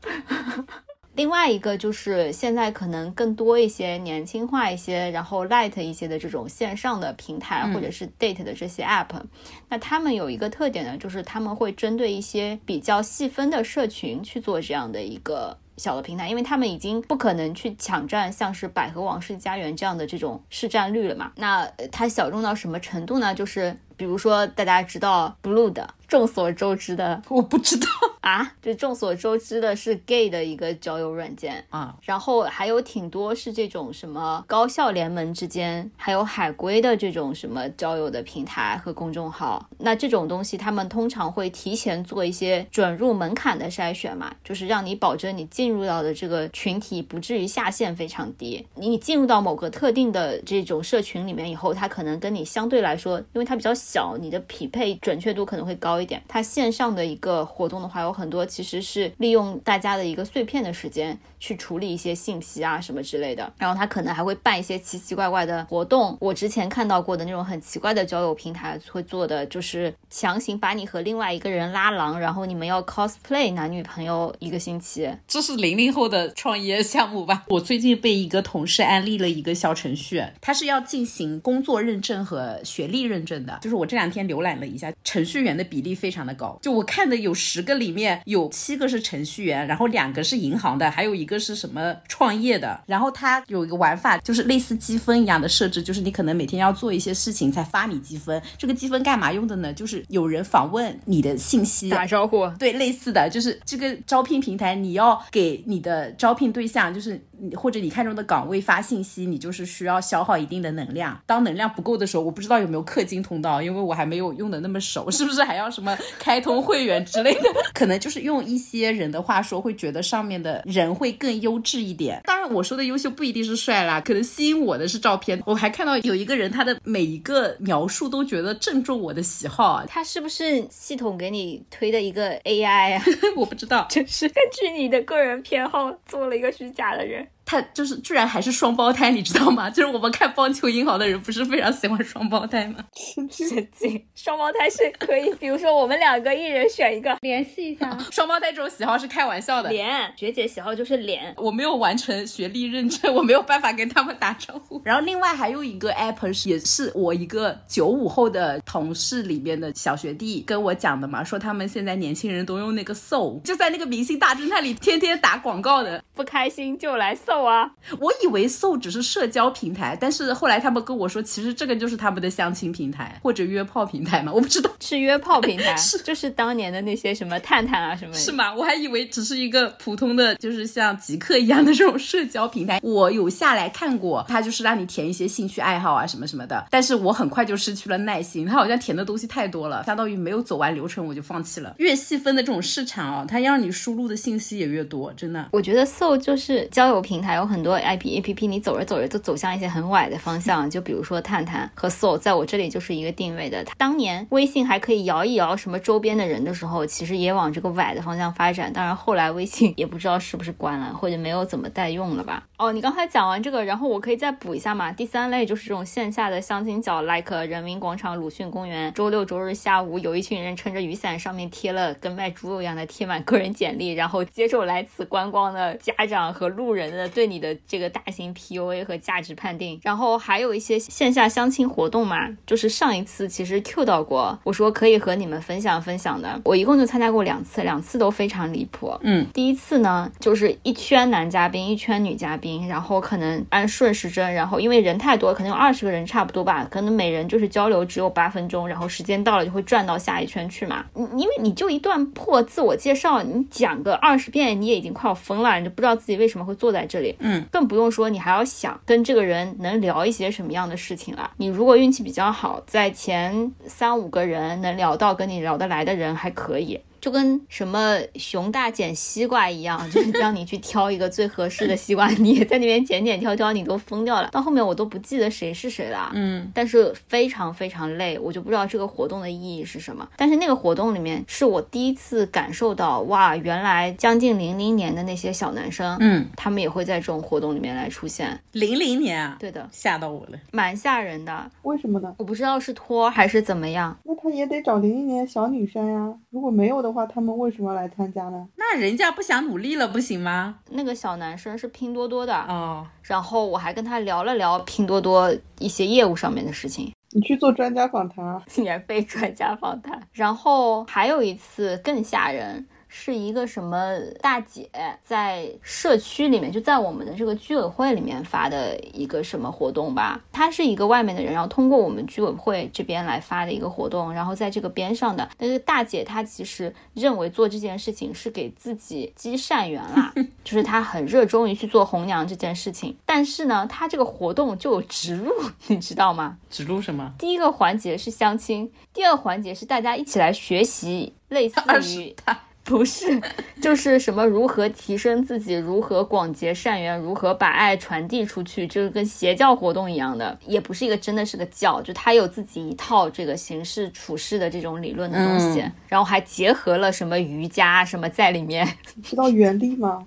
A: 另外一个就是现在可能更多一些年轻化一些，然后 light 一些的这种线上的平台或者是 date 的这些 app，那他们有一个特点呢，就是他们会针对一些比较细分的社群去做这样的一个小的平台，因为他们已经不可能去抢占像是百合网、世家园这样的这种市占率了嘛。那它小众到什么程度呢？就是比如说大家知道 blue 的。众所周知的，
C: 我不知道
A: 啊，就众所周知的是 gay 的一个交友软件
C: 啊，
A: 然后还有挺多是这种什么高校联盟之间，还有海归的这种什么交友的平台和公众号。那这种东西，他们通常会提前做一些准入门槛的筛选嘛，就是让你保证你进入到的这个群体不至于下限非常低。你进入到某个特定的这种社群里面以后，它可能跟你相对来说，因为它比较小，你的匹配准确度可能会高。一点，它线上的一个活动的话，有很多其实是利用大家的一个碎片的时间去处理一些信息啊什么之类的，然后它可能还会办一些奇奇怪怪的活动。我之前看到过的那种很奇怪的交友平台会做的，就是强行把你和另外一个人拉郎，然后你们要 cosplay 男女朋友一个星期。
C: 这是零零后的创业项目吧？我最近被一个同事安利了一个小程序，它是要进行工作认证和学历认证的。就是我这两天浏览了一下，程序员的比例。非常的高，就我看的有十个里面有七个是程序员，然后两个是银行的，还有一个是什么创业的。然后它有一个玩法，就是类似积分一样的设置，就是你可能每天要做一些事情才发你积分。这个积分干嘛用的呢？就是有人访问你的信息，
A: 打招呼。
C: 对，类似的就是这个招聘平台，你要给你的招聘对象，就是你或者你看中的岗位发信息，你就是需要消耗一定的能量。当能量不够的时候，我不知道有没有氪金通道，因为我还没有用的那么熟，是不是还要什么开通会员之类的？可能就是用一些人的话说，会觉得上面的人会更优质一点。当然，我说的优秀不一定是帅啦，可能吸引我的是照片。我还看到有一个人，他的每一个描述都觉得正中我的喜好。
A: 他是不是系统给你推的一个 AI 啊？
C: 我不知道，
A: 就是根据你的个人偏好做了一个虚假的人。
C: 他就是居然还是双胞胎，你知道吗？就是我们看棒球英豪的人不是非常喜欢双胞胎吗？
A: 神经，双胞胎是可以，比如说我们两个一人选一个，
B: 联系一下。
C: 双胞胎这种喜好是开玩笑的。
A: 脸，学姐喜好就是脸。
C: 我没有完成学历认证，我没有办法跟他们打招呼。然后另外还有一个 app 是，也是我一个九五后的同事里面的小学弟跟我讲的嘛，说他们现在年轻人都用那个 Soul，就在那个明星大侦探里天天打广告的，
A: 不开心就来 Soul。啊！
C: 我以为 Soul 只是社交平台，但是后来他们跟我说，其实这个就是他们的相亲平台或者约炮平台嘛，我不知道
A: 是约炮平台，
C: 是
A: 就是当年的那些什么探探啊什么，
C: 是吗？我还以为只是一个普通的，就是像极客一样的这种社交平台。我有下来看过，它就是让你填一些兴趣爱好啊什么什么的，但是我很快就失去了耐心，它好像填的东西太多了，相当于没有走完流程我就放弃了。越细分的这种市场啊，它让你输入的信息也越多，真的。
A: 我觉得 Soul 就是交友平台。还有很多 I P A P P，你走着走着就走向一些很歪的方向。就比如说探探和 Soul，在我这里就是一个定位的。当年微信还可以摇一摇什么周边的人的时候，其实也往这个歪的方向发展。当然后来微信也不知道是不是关了，或者没有怎么再用了吧。哦，你刚才讲完这个，然后我可以再补一下嘛。第三类就是这种线下的相亲角，like 人民广场、鲁迅公园，周六周日下午有一群人撑着雨伞，上面贴了跟卖猪肉一样的贴满个人简历，然后接受来此观光的家长和路人的对你的这个大型 PUA 和价值判定。然后还有一些线下相亲活动嘛，就是上一次其实 Q 到过，我说可以和你们分享分享的。我一共就参加过两次，两次都非常离谱。
C: 嗯，
A: 第一次呢，就是一圈男嘉宾，一圈女嘉宾，然后可能按顺时针，然后因为人太多，可能有二十个人差不多吧，可能每人就是交流只有八分钟，然后时间到了就会转到下一圈去嘛。你因为你就一段破自我介绍，你讲个二十遍，你也已经快要疯了，你就不知道自己为什么会坐在这里。
C: 嗯，
A: 更不用说你还要想跟这个人能聊一些什么样的事情了。你如果运气比较好，在前三五个人能聊到跟你聊得来的人还可以。就跟什么熊大捡西瓜一样，就是让你去挑一个最合适的西瓜，你也在那边捡捡挑挑，你都疯掉了。到后面我都不记得谁是谁了，
C: 嗯，
A: 但是非常非常累，我就不知道这个活动的意义是什么。但是那个活动里面是我第一次感受到，哇，原来将近零零年的那些小男生，
C: 嗯，
A: 他们也会在这种活动里面来出现。
C: 零零年啊，
A: 对的，
C: 吓到我了。
A: 蛮吓人的。
D: 为什么呢？
A: 我不知道是托还是怎么样。
D: 那他也得找零零年小女生呀。如果没有的话，他们为什么来参加呢？
C: 那人家不想努力了，不行吗？
A: 那个小男生是拼多多的，
C: 哦，
A: 然后我还跟他聊了聊拼多多一些业务上面的事情，
D: 你去做专家访谈啊。
A: 免费专家访谈。然后还有一次更吓人。是一个什么大姐在社区里面，就在我们的这个居委会里面发的一个什么活动吧？她是一个外面的人，然后通过我们居委会这边来发的一个活动，然后在这个边上的那个大姐，她其实认为做这件事情是给自己积善缘啦，就是她很热衷于去做红娘这件事情。但是呢，她这个活动就有植入，你知道吗？
C: 植入什么？
A: 第一个环节是相亲，第二个环节是大家一起来学习，类似于。不是，就是什么如何提升自己，如何广结善缘，如何把爱传递出去，就是跟邪教活动一样的，也不是一个真的是个教，就他有自己一套这个行事处事的这种理论的东西，
C: 嗯
A: 然后还结合了什么瑜伽什么在里面。
D: 你 知道原力吗？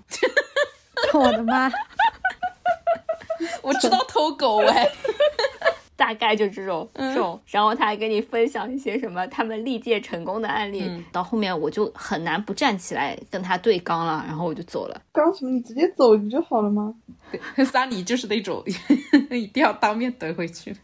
B: 我的妈！
C: 我知道偷狗哎，
A: 大概就这种这种，然后他还跟你分享一些什么他们历届成功的案例，到后面我就很难不站起来跟他对刚了，然后我就走了。
D: 刚什么？你直接走不就好了吗？
C: 对 萨里就是那种 一定要当面怼回去。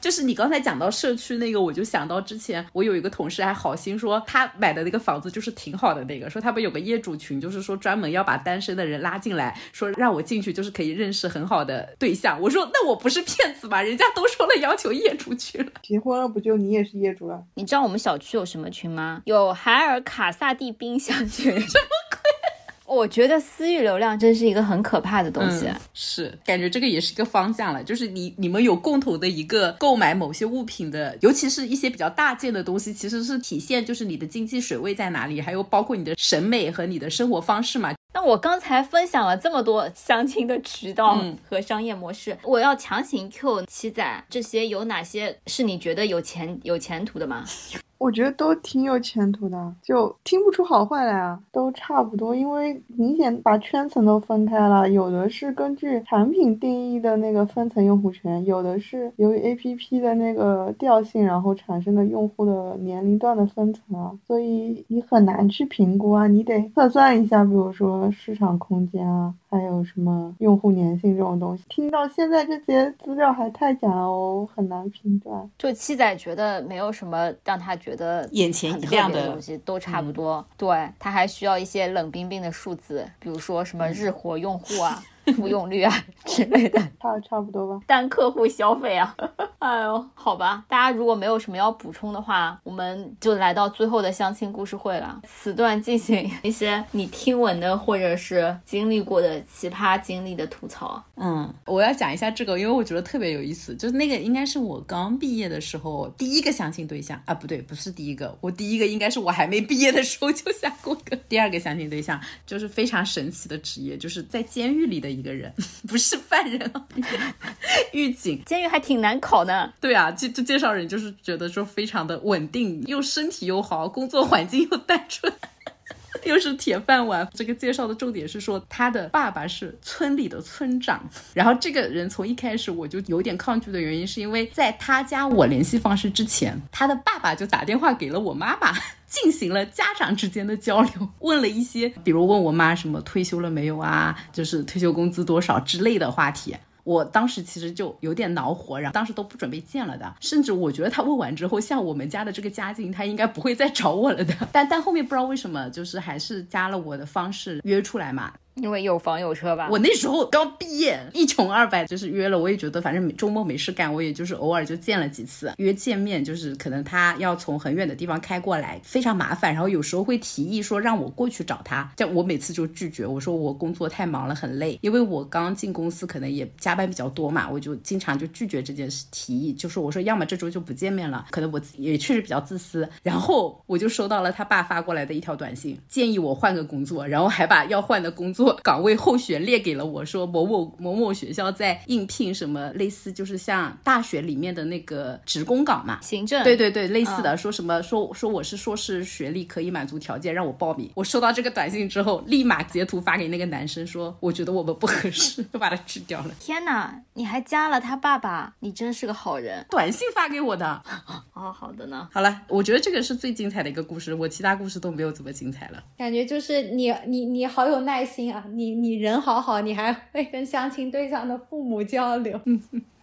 C: 就是你刚才讲到社区那个，我就想到之前我有一个同事还好心说他买的那个房子就是挺好的那个，说他们有个业主群，就是说专门要把单身的人拉进来，说让我进去就是可以认识很好的对象。我说那我不是骗子吧？人家都说了要求业主去了。
D: 结婚了不就你也是业主了？
A: 你知道我们小区有什么群吗？有海尔卡萨蒂冰箱群。什么鬼？我觉得私域流量真是一个很可怕的东西。
C: 嗯、是，感觉这个也是一个方向了，就是你你们有共同的一个购买某些物品的，尤其是一些比较大件的东西，其实是体现就是你的经济水位在哪里，还有包括你的审美和你的生活方式嘛。
A: 那我刚才分享了这么多相亲的渠道和商业模式，嗯、我要强行 Q 七仔，这些有哪些是你觉得有前有前途的吗？
D: 我觉得都挺有前途的，就听不出好坏来啊，都差不多，因为明显把圈层都分开了，有的是根据产品定义的那个分层用户群，有的是由于 APP 的那个调性，然后产生的用户的年龄段的分层啊，所以你很难去评估啊，你得测算一下，比如说市场空间啊，还有什么用户粘性这种东西。听到现在这些资料还太假了哦，很难评断。
A: 就七仔觉得没有什么让他觉得
C: 眼前一亮
A: 的东西，都差不多。嗯、对他还需要一些冷冰冰的数字，比如说什么日活用户啊。复用率啊之类的，
D: 差差不多吧。
A: 单客户消费啊，哎呦，好吧。大家如果没有什么要补充的话，我们就来到最后的相亲故事会了。此段进行一些你听闻的或者是经历过的奇葩经历的吐槽。
C: 嗯，我要讲一下这个，因为我觉得特别有意思。就是那个应该是我刚毕业的时候第一个相亲对象啊，不对，不是第一个，我第一个应该是我还没毕业的时候就相过个。第二个相亲对象就是非常神奇的职业，就是在监狱里的。一个人 不是犯人啊，狱警，
A: 监狱还挺难考呢。
C: 对啊，这这介绍人就是觉得说非常的稳定，又身体又好，工作环境又单纯。又是铁饭碗。这个介绍的重点是说，他的爸爸是村里的村长。然后这个人从一开始我就有点抗拒的原因，是因为在他加我联系方式之前，他的爸爸就打电话给了我妈妈，进行了家长之间的交流，问了一些，比如问我妈什么退休了没有啊，就是退休工资多少之类的话题。我当时其实就有点恼火，然后当时都不准备见了的，甚至我觉得他问完之后，像我们家的这个家境，他应该不会再找我了的。但但后面不知道为什么，就是还是加了我的方式约出来嘛。
A: 因为有房有车吧。
C: 我那时候刚毕业，一穷二白，就是约了。我也觉得反正周末没事干，我也就是偶尔就见了几次。约见面就是可能他要从很远的地方开过来，非常麻烦。然后有时候会提议说让我过去找他，这样我每次就拒绝。我说我工作太忙了，很累。因为我刚进公司，可能也加班比较多嘛，我就经常就拒绝这件事提议。就说我说要么这周就不见面了，可能我也确实比较自私。然后我就收到了他爸发过来的一条短信，建议我换个工作，然后还把要换的工作岗位候选列给了我，说某某某某学校在应聘什么类似，就是像大学里面的那个职工岗嘛，
A: 行政。
C: 对对对，类似的，说什么说说我是硕士学历可以满足条件，让我报名。我收到这个短信之后，立马截图发给那个男生说，我觉得我们不合适，就把他拒掉了。
A: 天哪，你还加了他爸爸，你真是个好人。
C: 短信发给我的。
A: 哦，好的呢。
C: 好了，我觉得这个是最精彩的一个故事，我其他故事都没有怎么精彩了。
B: 感觉就是你你你好有耐心啊，你你人好好，你还会跟相亲对象的父母交流。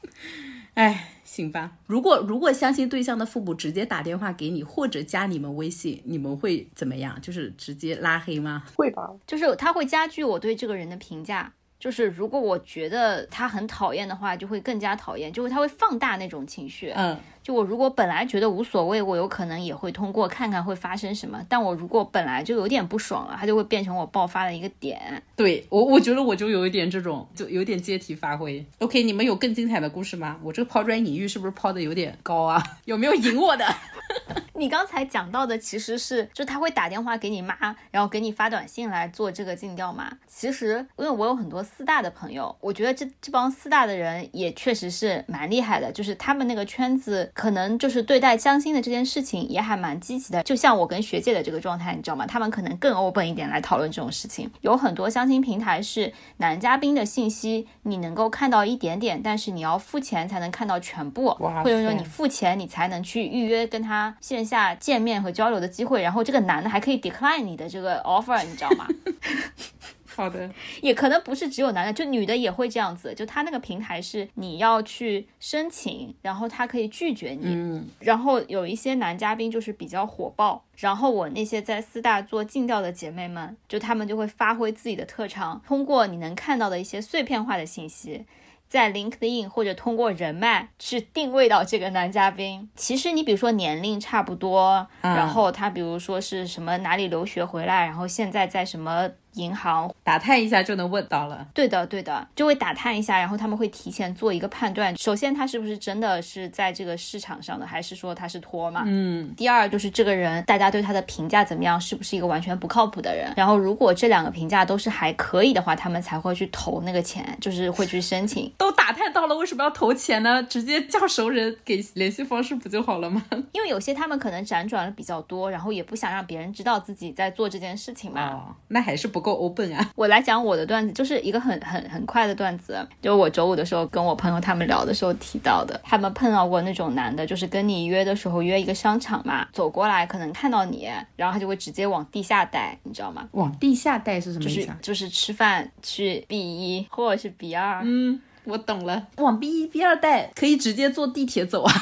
C: 哎，行吧。如果如果相亲对象的父母直接打电话给你，或者加你们微信，你们会怎么样？就是直接拉黑吗？
D: 会吧。
A: 就是他会加剧我对这个人的评价。就是如果我觉得他很讨厌的话，就会更加讨厌，就会他会放大那种情绪。
C: 嗯。
A: 就我如果本来觉得无所谓，我有可能也会通过看看会发生什么。但我如果本来就有点不爽了，它就会变成我爆发的一个点。
C: 对我，我觉得我就有一点这种，就有点借题发挥。OK，你们有更精彩的故事吗？我这个抛砖引玉是不是抛的有点高啊？有没有赢我的？
A: 你刚才讲到的其实是，就他会打电话给你妈，然后给你发短信来做这个尽调嘛。其实因为我有很多四大的朋友，我觉得这这帮四大的人也确实是蛮厉害的，就是他们那个圈子。可能就是对待相亲的这件事情也还蛮积极的，就像我跟学姐的这个状态，你知道吗？他们可能更 open 一点来讨论这种事情。有很多相亲平台是男嘉宾的信息，你能够看到一点点，但是你要付钱才能看到全部，或者说你付钱你才能去预约跟他线下见面和交流的机会。然后这个男的还可以 decline 你的这个 offer，你知道吗？
C: 好的，
A: 也可能不是只有男的，就女的也会这样子。就他那个平台是你要去申请，然后他可以拒绝你。
C: 嗯，
A: 然后有一些男嘉宾就是比较火爆，然后我那些在四大做尽调的姐妹们，就他们就会发挥自己的特长，通过你能看到的一些碎片化的信息，在 LinkedIn 或者通过人脉去定位到这个男嘉宾。其实你比如说年龄差不多，然后他比如说是什么哪里留学回来，然后现在在什么。银行
C: 打探一下就能问到了，
A: 对的，对的，就会打探一下，然后他们会提前做一个判断。首先，他是不是真的是在这个市场上的，还是说他是托嘛？
C: 嗯。
A: 第二，就是这个人，大家对他的评价怎么样？是不是一个完全不靠谱的人？然后，如果这两个评价都是还可以的话，他们才会去投那个钱，就是会去申请。
C: 都打探到了，为什么要投钱呢？直接叫熟人给联系方式不就好了吗？
A: 因为有些他们可能辗转了比较多，然后也不想让别人知道自己在做这件事情嘛。
C: 哦，那还是不够 open 啊。
A: 我来讲我的段子，就是一个很很很快的段子，就我周五的时候跟我朋友他们聊的时候提到的，他们碰到过那种男的，就是跟你约的时候约一个商场嘛，走过来可能看到你，然后他就会直接往地下带，你知道吗？
C: 往地下带是什么意
A: 思？就是就是吃饭去 B 一或者是 B 二。
C: 嗯，我懂了，往 B 一 B 二带可以直接坐地铁走啊。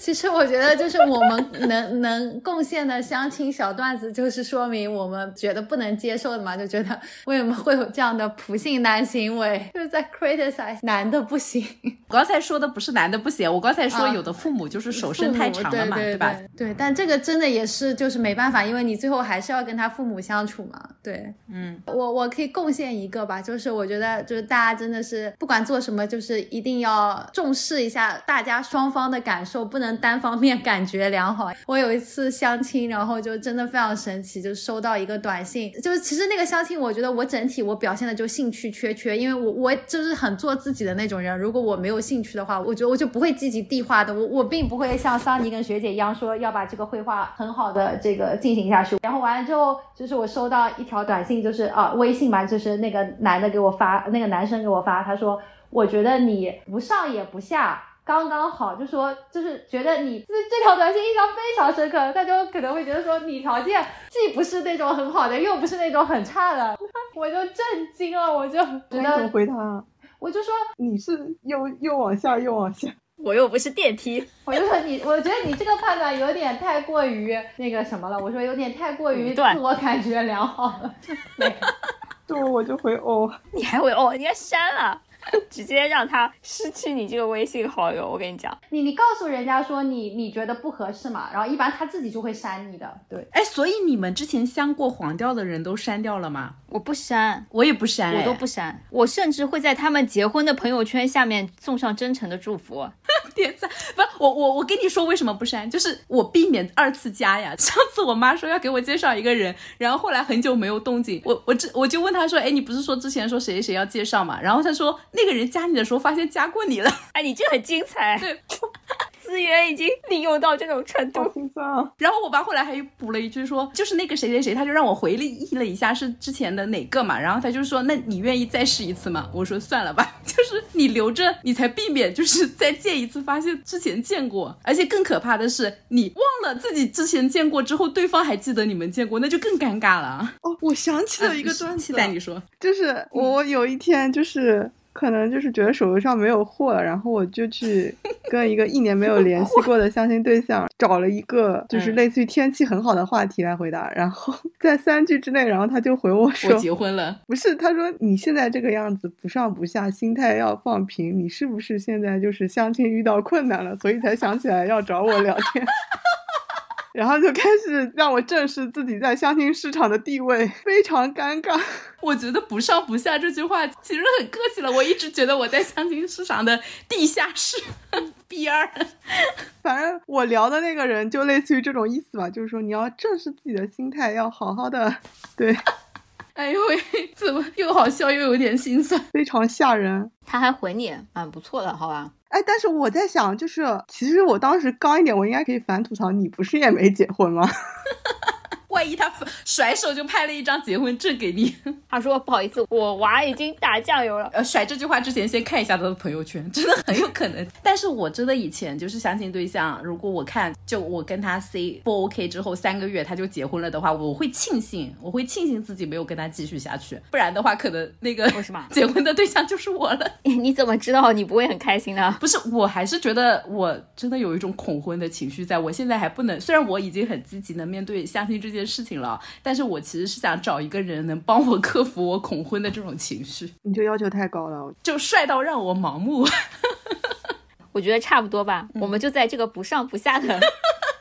B: 其实我觉得，就是我们能能贡献的相亲小段子，就是说明我们觉得不能接受的嘛，就觉得为什么会有这样的普信男行为，就是在 criticize 男的不行。
C: 我刚才说的不是男的不行，我刚才说有的父母就是手伸太长了嘛，
B: 对
C: 吧？
B: 对，但这个真的也是就是没办法，因为你最后还是要跟他父母相处嘛。对，
C: 嗯，
B: 我我可以贡献一个吧，就是我觉得就是大家真的是不管做什么，就是一定要重视一下大家双方的感受，不能。单方面感觉良好。我有一次相亲，然后就真的非常神奇，就收到一个短信，就是其实那个相亲，我觉得我整体我表现的就兴趣缺缺，因为我我就是很做自己的那种人。如果我没有兴趣的话，我觉得我就不会积极地画的。我我并不会像桑尼跟学姐一样说要把这个绘画很好的这个进行下去。然后完了之后，就是我收到一条短信，就是啊微信嘛，就是那个男的给我发，那个男生给我发，他说我觉得你不上也不下。刚刚好，就说就是觉得你这这条短信印象非常深刻，大家可能会觉得说你条件既不是那种很好的，又不是那种很差的，我就震惊了，我就觉
D: 那你怎么
B: 得，
D: 回他？
B: 我就说，
D: 你是又又往下又往下，
A: 我又不是电梯，
B: 我就说你，我觉得你这个判断有点太过于那个什么了，我说有点太过于自我感觉良好了，对。
D: 对，我就回哦，
A: 你还回哦，你要删了，直接让他失去你这个微信好友。我跟你讲，
B: 你你告诉人家说你你觉得不合适嘛，然后一般他自己就会删你的，对。
C: 哎，所以你们之前相过黄调的人都删掉了吗？
A: 我不删，
C: 我也不删，哎
A: 我都不删，我甚至会在他们结婚的朋友圈下面送上真诚的祝福。
C: 点赞。不，我我我跟你说为什么不删，就是我避免二次加呀。上次我妈说要给我介绍一个人，然后后来很久没有动静，我我这我就问她说，哎，你不是说之前说谁谁谁要介绍嘛？然后她说那个人加你的时候发现加过你了，
A: 哎，你这很精彩，
C: 对，
A: 资源已经利用到这种程度。
D: 心酸啊！
C: 然后我爸后来还补了一句说，就是那个谁谁谁，他就让我回忆了一下是之前的哪个嘛，然后他就说，那你愿意再试一次吗？我说算了吧，就是你留着，你才避免就是再见一次，发现之前见过，而且更可怕的是，你忘了自己之前见过之后，对方还记得你们见过，那就更尴尬了。
D: 哦，我想起了一个段子
C: 期，待你说，
D: 就是我有一天就是可能就是觉得手头上没有货了，然后我就去 跟一个一年没有联系过的相亲对象找了一个就是
C: 嗯
D: 类似于天气很好的话题来回答，然后 在三句之内，然后他就回我说
C: 我
D: 说。
C: 结婚了。
D: 不是，他说你现在这个样子不上不下，心态要放平，你是不是现在就是相亲遇到困难了，所以才想起来要找我聊天？然后就开始让我正视自己在相亲市场的地位，非常尴尬。
C: 我觉得“不上不下”这句话其实很客气了。我一直觉得我在相亲市场的地下室 B 二。
D: 反正我聊的那个人就类似于这种意思吧，就是说你要正视自己的心态，要好好的，对，
C: 哎呦喂，怎么又好笑又有点心酸？
D: 非常吓人。
A: 他还回你，蛮不错的，好吧？
D: 哎，但是我在想，就是其实我当时刚一点，我应该可以反吐槽，你不是也没结婚吗？
C: 万一他甩手就拍了一张结婚证给你，
A: 他说不好意思，我娃已经打酱油了。
C: 呃，甩这句话之前先看一下他的朋友圈，真的很有可能。但是我真的以前就是相亲对象，如果我看就我跟他 say 不 OK 之后三个月他就结婚了的话，我会庆幸，我会庆幸自己没有跟他继续下去，不然的话可能那个
A: 为什么
C: 结婚的对象就是我了。
A: 你怎么知道你不会很开心呢？
C: 不是，我还是觉得我真的有一种恐婚的情绪在，我现在还不能，虽然我已经很积极的面对相亲这件事情了，但是我其实是想找一个人能帮我克服我恐婚的这种情绪，
D: 你就要求太高了。
C: 就帅到让我盲目。
A: 我觉得差不多吧，我们就在这个不上不下的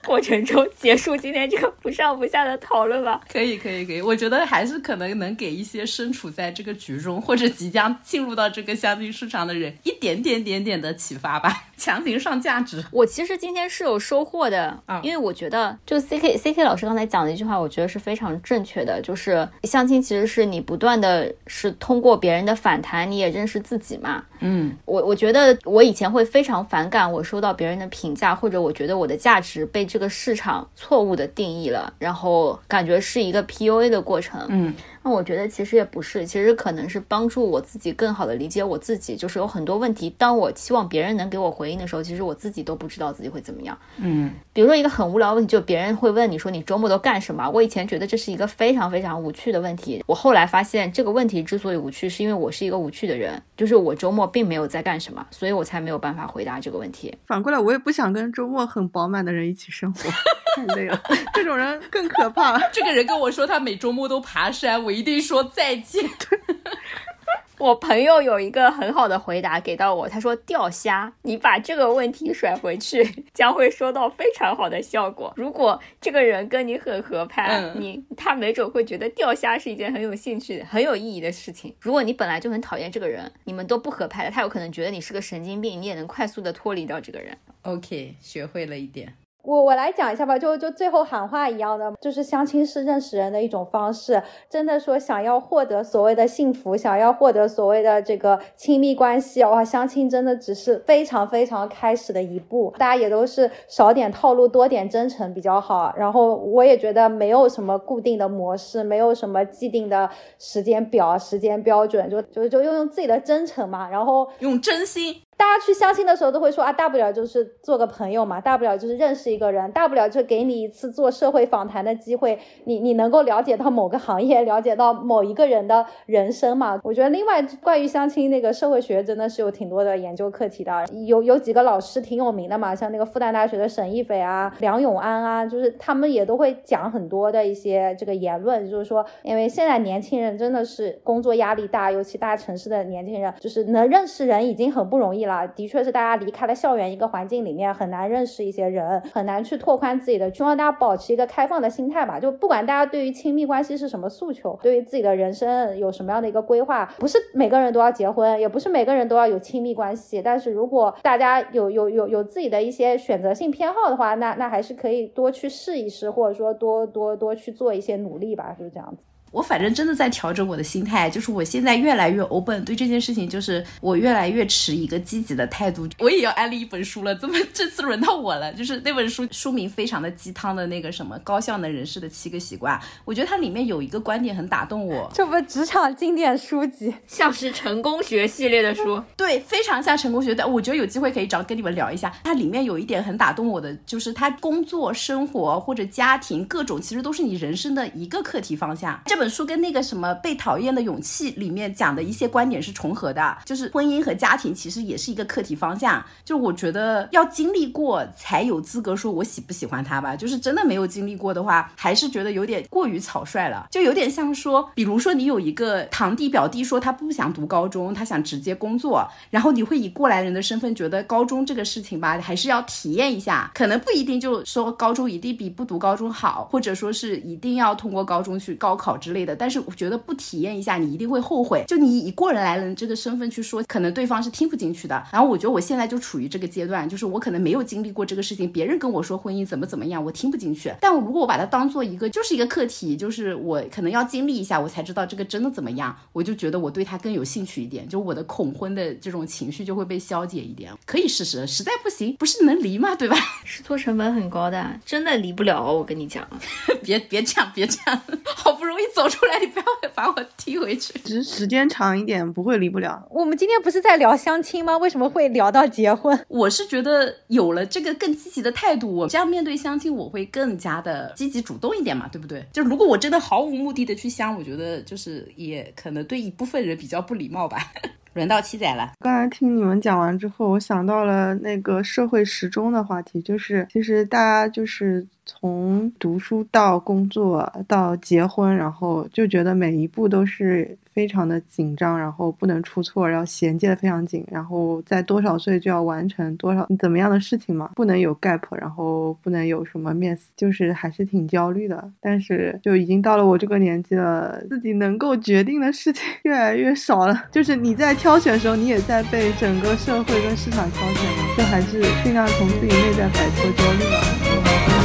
A: 过程中结束今天这个不上不下的讨论吧。
C: 可以，可以，可以，我觉得还是可能能给一些身处在这个局中或者即将进入到这个相亲市场的人一点点点点的启发吧，强行上价值。
A: 我其实今天是有收获的，
C: 啊
A: 因为我觉得就 C K C K 老师刚才讲的一句话，我觉得是非常正确的，就是相亲其实是你不断的是通过别人的反弹，你也认识自己嘛。
C: 嗯，
A: 我我觉得我以前会非常反感我收到别人的评价，或者我觉得我的价值被这这个市场错误的定义了，然后感觉是一个 PUA 的过程。
C: 嗯，
A: 那我觉得其实也不是，其实可能是帮助我自己更好的理解我自己。就是有很多问题，当我期望别人能给我回应的时候，其实我自己都不知道自己会怎么样。
C: 嗯，
A: 比如说一个很无聊的问题，就别人会问你说你周末都干什么？我以前觉得这是一个非常非常无趣的问题，我后来发现这个问题之所以无趣，是因为我是一个无趣的人，就是我周末并没有在干什么，所以我才没有办法回答这个问题。
D: 反过来，我也不想跟周末很饱满的人一起生活，太累了。这种人更可怕。
C: 这个人跟我说他每周末都爬山，我一定说再见。
A: 我朋友有一个很好的回答给到我，他说钓虾，你把这个问题甩回去，将会收到非常好的效果。如果这个人跟你很合拍，
C: 嗯
A: 你他没准会觉得钓虾是一件很有兴趣、很有意义的事情。如果你本来就很讨厌这个人，你们都不合拍的，他有可能觉得你是个神经病，你也能快速的脱离掉这个人。
C: OK，学会了一点。
B: 我我来讲一下吧，就就最后喊话一样的，就是相亲是认识人的一种方式。真的说想要获得所谓的幸福，想要获得所谓的这个亲密关系，哇，相亲真的只是非常非常开始的一步。大家也都是少点套路，多点真诚比较好。然后我也觉得没有什么固定的模式，没有什么既定的时间表、时间标准，就就就用用自己的真诚嘛，然后
C: 用真心。
B: 大家去相亲的时候都会说啊，大不了就是做个朋友嘛，大不了就是认识一个人，大不了就给你一次做社会访谈的机会，你你能够了解到某个行业，了解到某一个人的人生嘛。我觉得另外关于相亲那个社会学真的是有挺多的研究课题的，有有几个老师挺有名的嘛，像那个复旦大学的沈亦斐啊、梁永安啊，就是他们也都会讲很多的一些这个言论，就是说，因为现在年轻人真的是工作压力大，尤其大城市的年轻人，就是能认识人已经很不容易了。的确是大家离开了校园一个环境里面，很难认识一些人，很难去拓宽自己的。希望大家保持一个开放的心态吧。就不管大家对于亲密关系是什么诉求，对于自己的人生有什么样的一个规划，不是每个人都要结婚，也不是每个人都要有亲密关系。但是如果大家有有有有自己的一些选择性偏好的话，那那还是可以多去试一试，或者说多多多去做一些努力吧，就是这样子。
C: 我反正真的在调整我的心态，就是我现在越来越 open，对这件事情就是我越来越持一个积极的态度。我也要安利一本书了，怎么这次轮到我了？就是那本书书名非常的鸡汤的那个什么高效能人士的七个习惯，我觉得它里面有一个观点很打动我。
B: 这不职场经典书籍，
A: 像是成功学系列的书，
C: 对，非常像成功学。但我觉得有机会可以找跟你们聊一下。它里面有一点很打动我的，就是它工作、生活或者家庭各种，其实都是你人生的一个课题方向。这本书跟那个什么。被讨厌的勇气里面讲的一些观点是重合的，就是婚姻和家庭其实也是一个课题方向。就我觉得要经历过才有资格说我喜不喜欢他吧。就是真的没有经历过的话，还是觉得有点过于草率了。就有点像说，比如说你有一个堂弟表弟说他不想读高中，他想直接工作，然后你会以过来人的身份觉得高中这个事情吧，还是要体验一下。可能不一定就说高中一定比不读高中好，或者说是一定要通过高中去高考之类的。但是我觉得。不体验一下，你一定会后悔。就你以过人来人这个身份去说，可能对方是听不进去的。然后我觉得我现在就处于这个阶段，就是我可能没有经历过这个事情，别人跟我说婚姻怎么怎么样，我听不进去。但我如果我把它当做一个就是一个课题，就是我可能要经历一下，我才知道这个真的怎么样，我就觉得我对他更有兴趣一点，就我的恐婚的这种情绪就会被消解一点。可以试试，实在不行，不是能离吗？对吧？
A: 试错成本很高的，真的离不了。我跟你讲，
C: 别别这样，别这样，好不容易走出来，你不要。把我踢回去，
D: 只是时间长一点不会离不了。
B: 我们今天不是在聊相亲吗？为什么会聊到结婚？
C: 我是觉得有了这个更积极的态度，我这样面对相亲，我会更加的积极主动一点嘛，对不对？就如果我真的毫无目的的去相，我觉得就是也可能对一部分人比较不礼貌吧。轮到七仔了。
D: 刚才听你们讲完之后，我想到了那个社会时钟的话题，就是其实大家就是从读书到工作到结婚，然后就觉得每一步都是。非常的紧张，然后不能出错，然后衔接的非常紧，然后在多少岁就要完成多少怎么样的事情嘛，不能有 gap，然后不能有什么 miss，就是还是挺焦虑的。但是就已经到了我这个年纪了，自己能够决定的事情 越来越少了。就是你在挑选的时候，你也在被整个社会跟市场挑选嘛，就还是尽量从自己内在摆脱焦虑吧。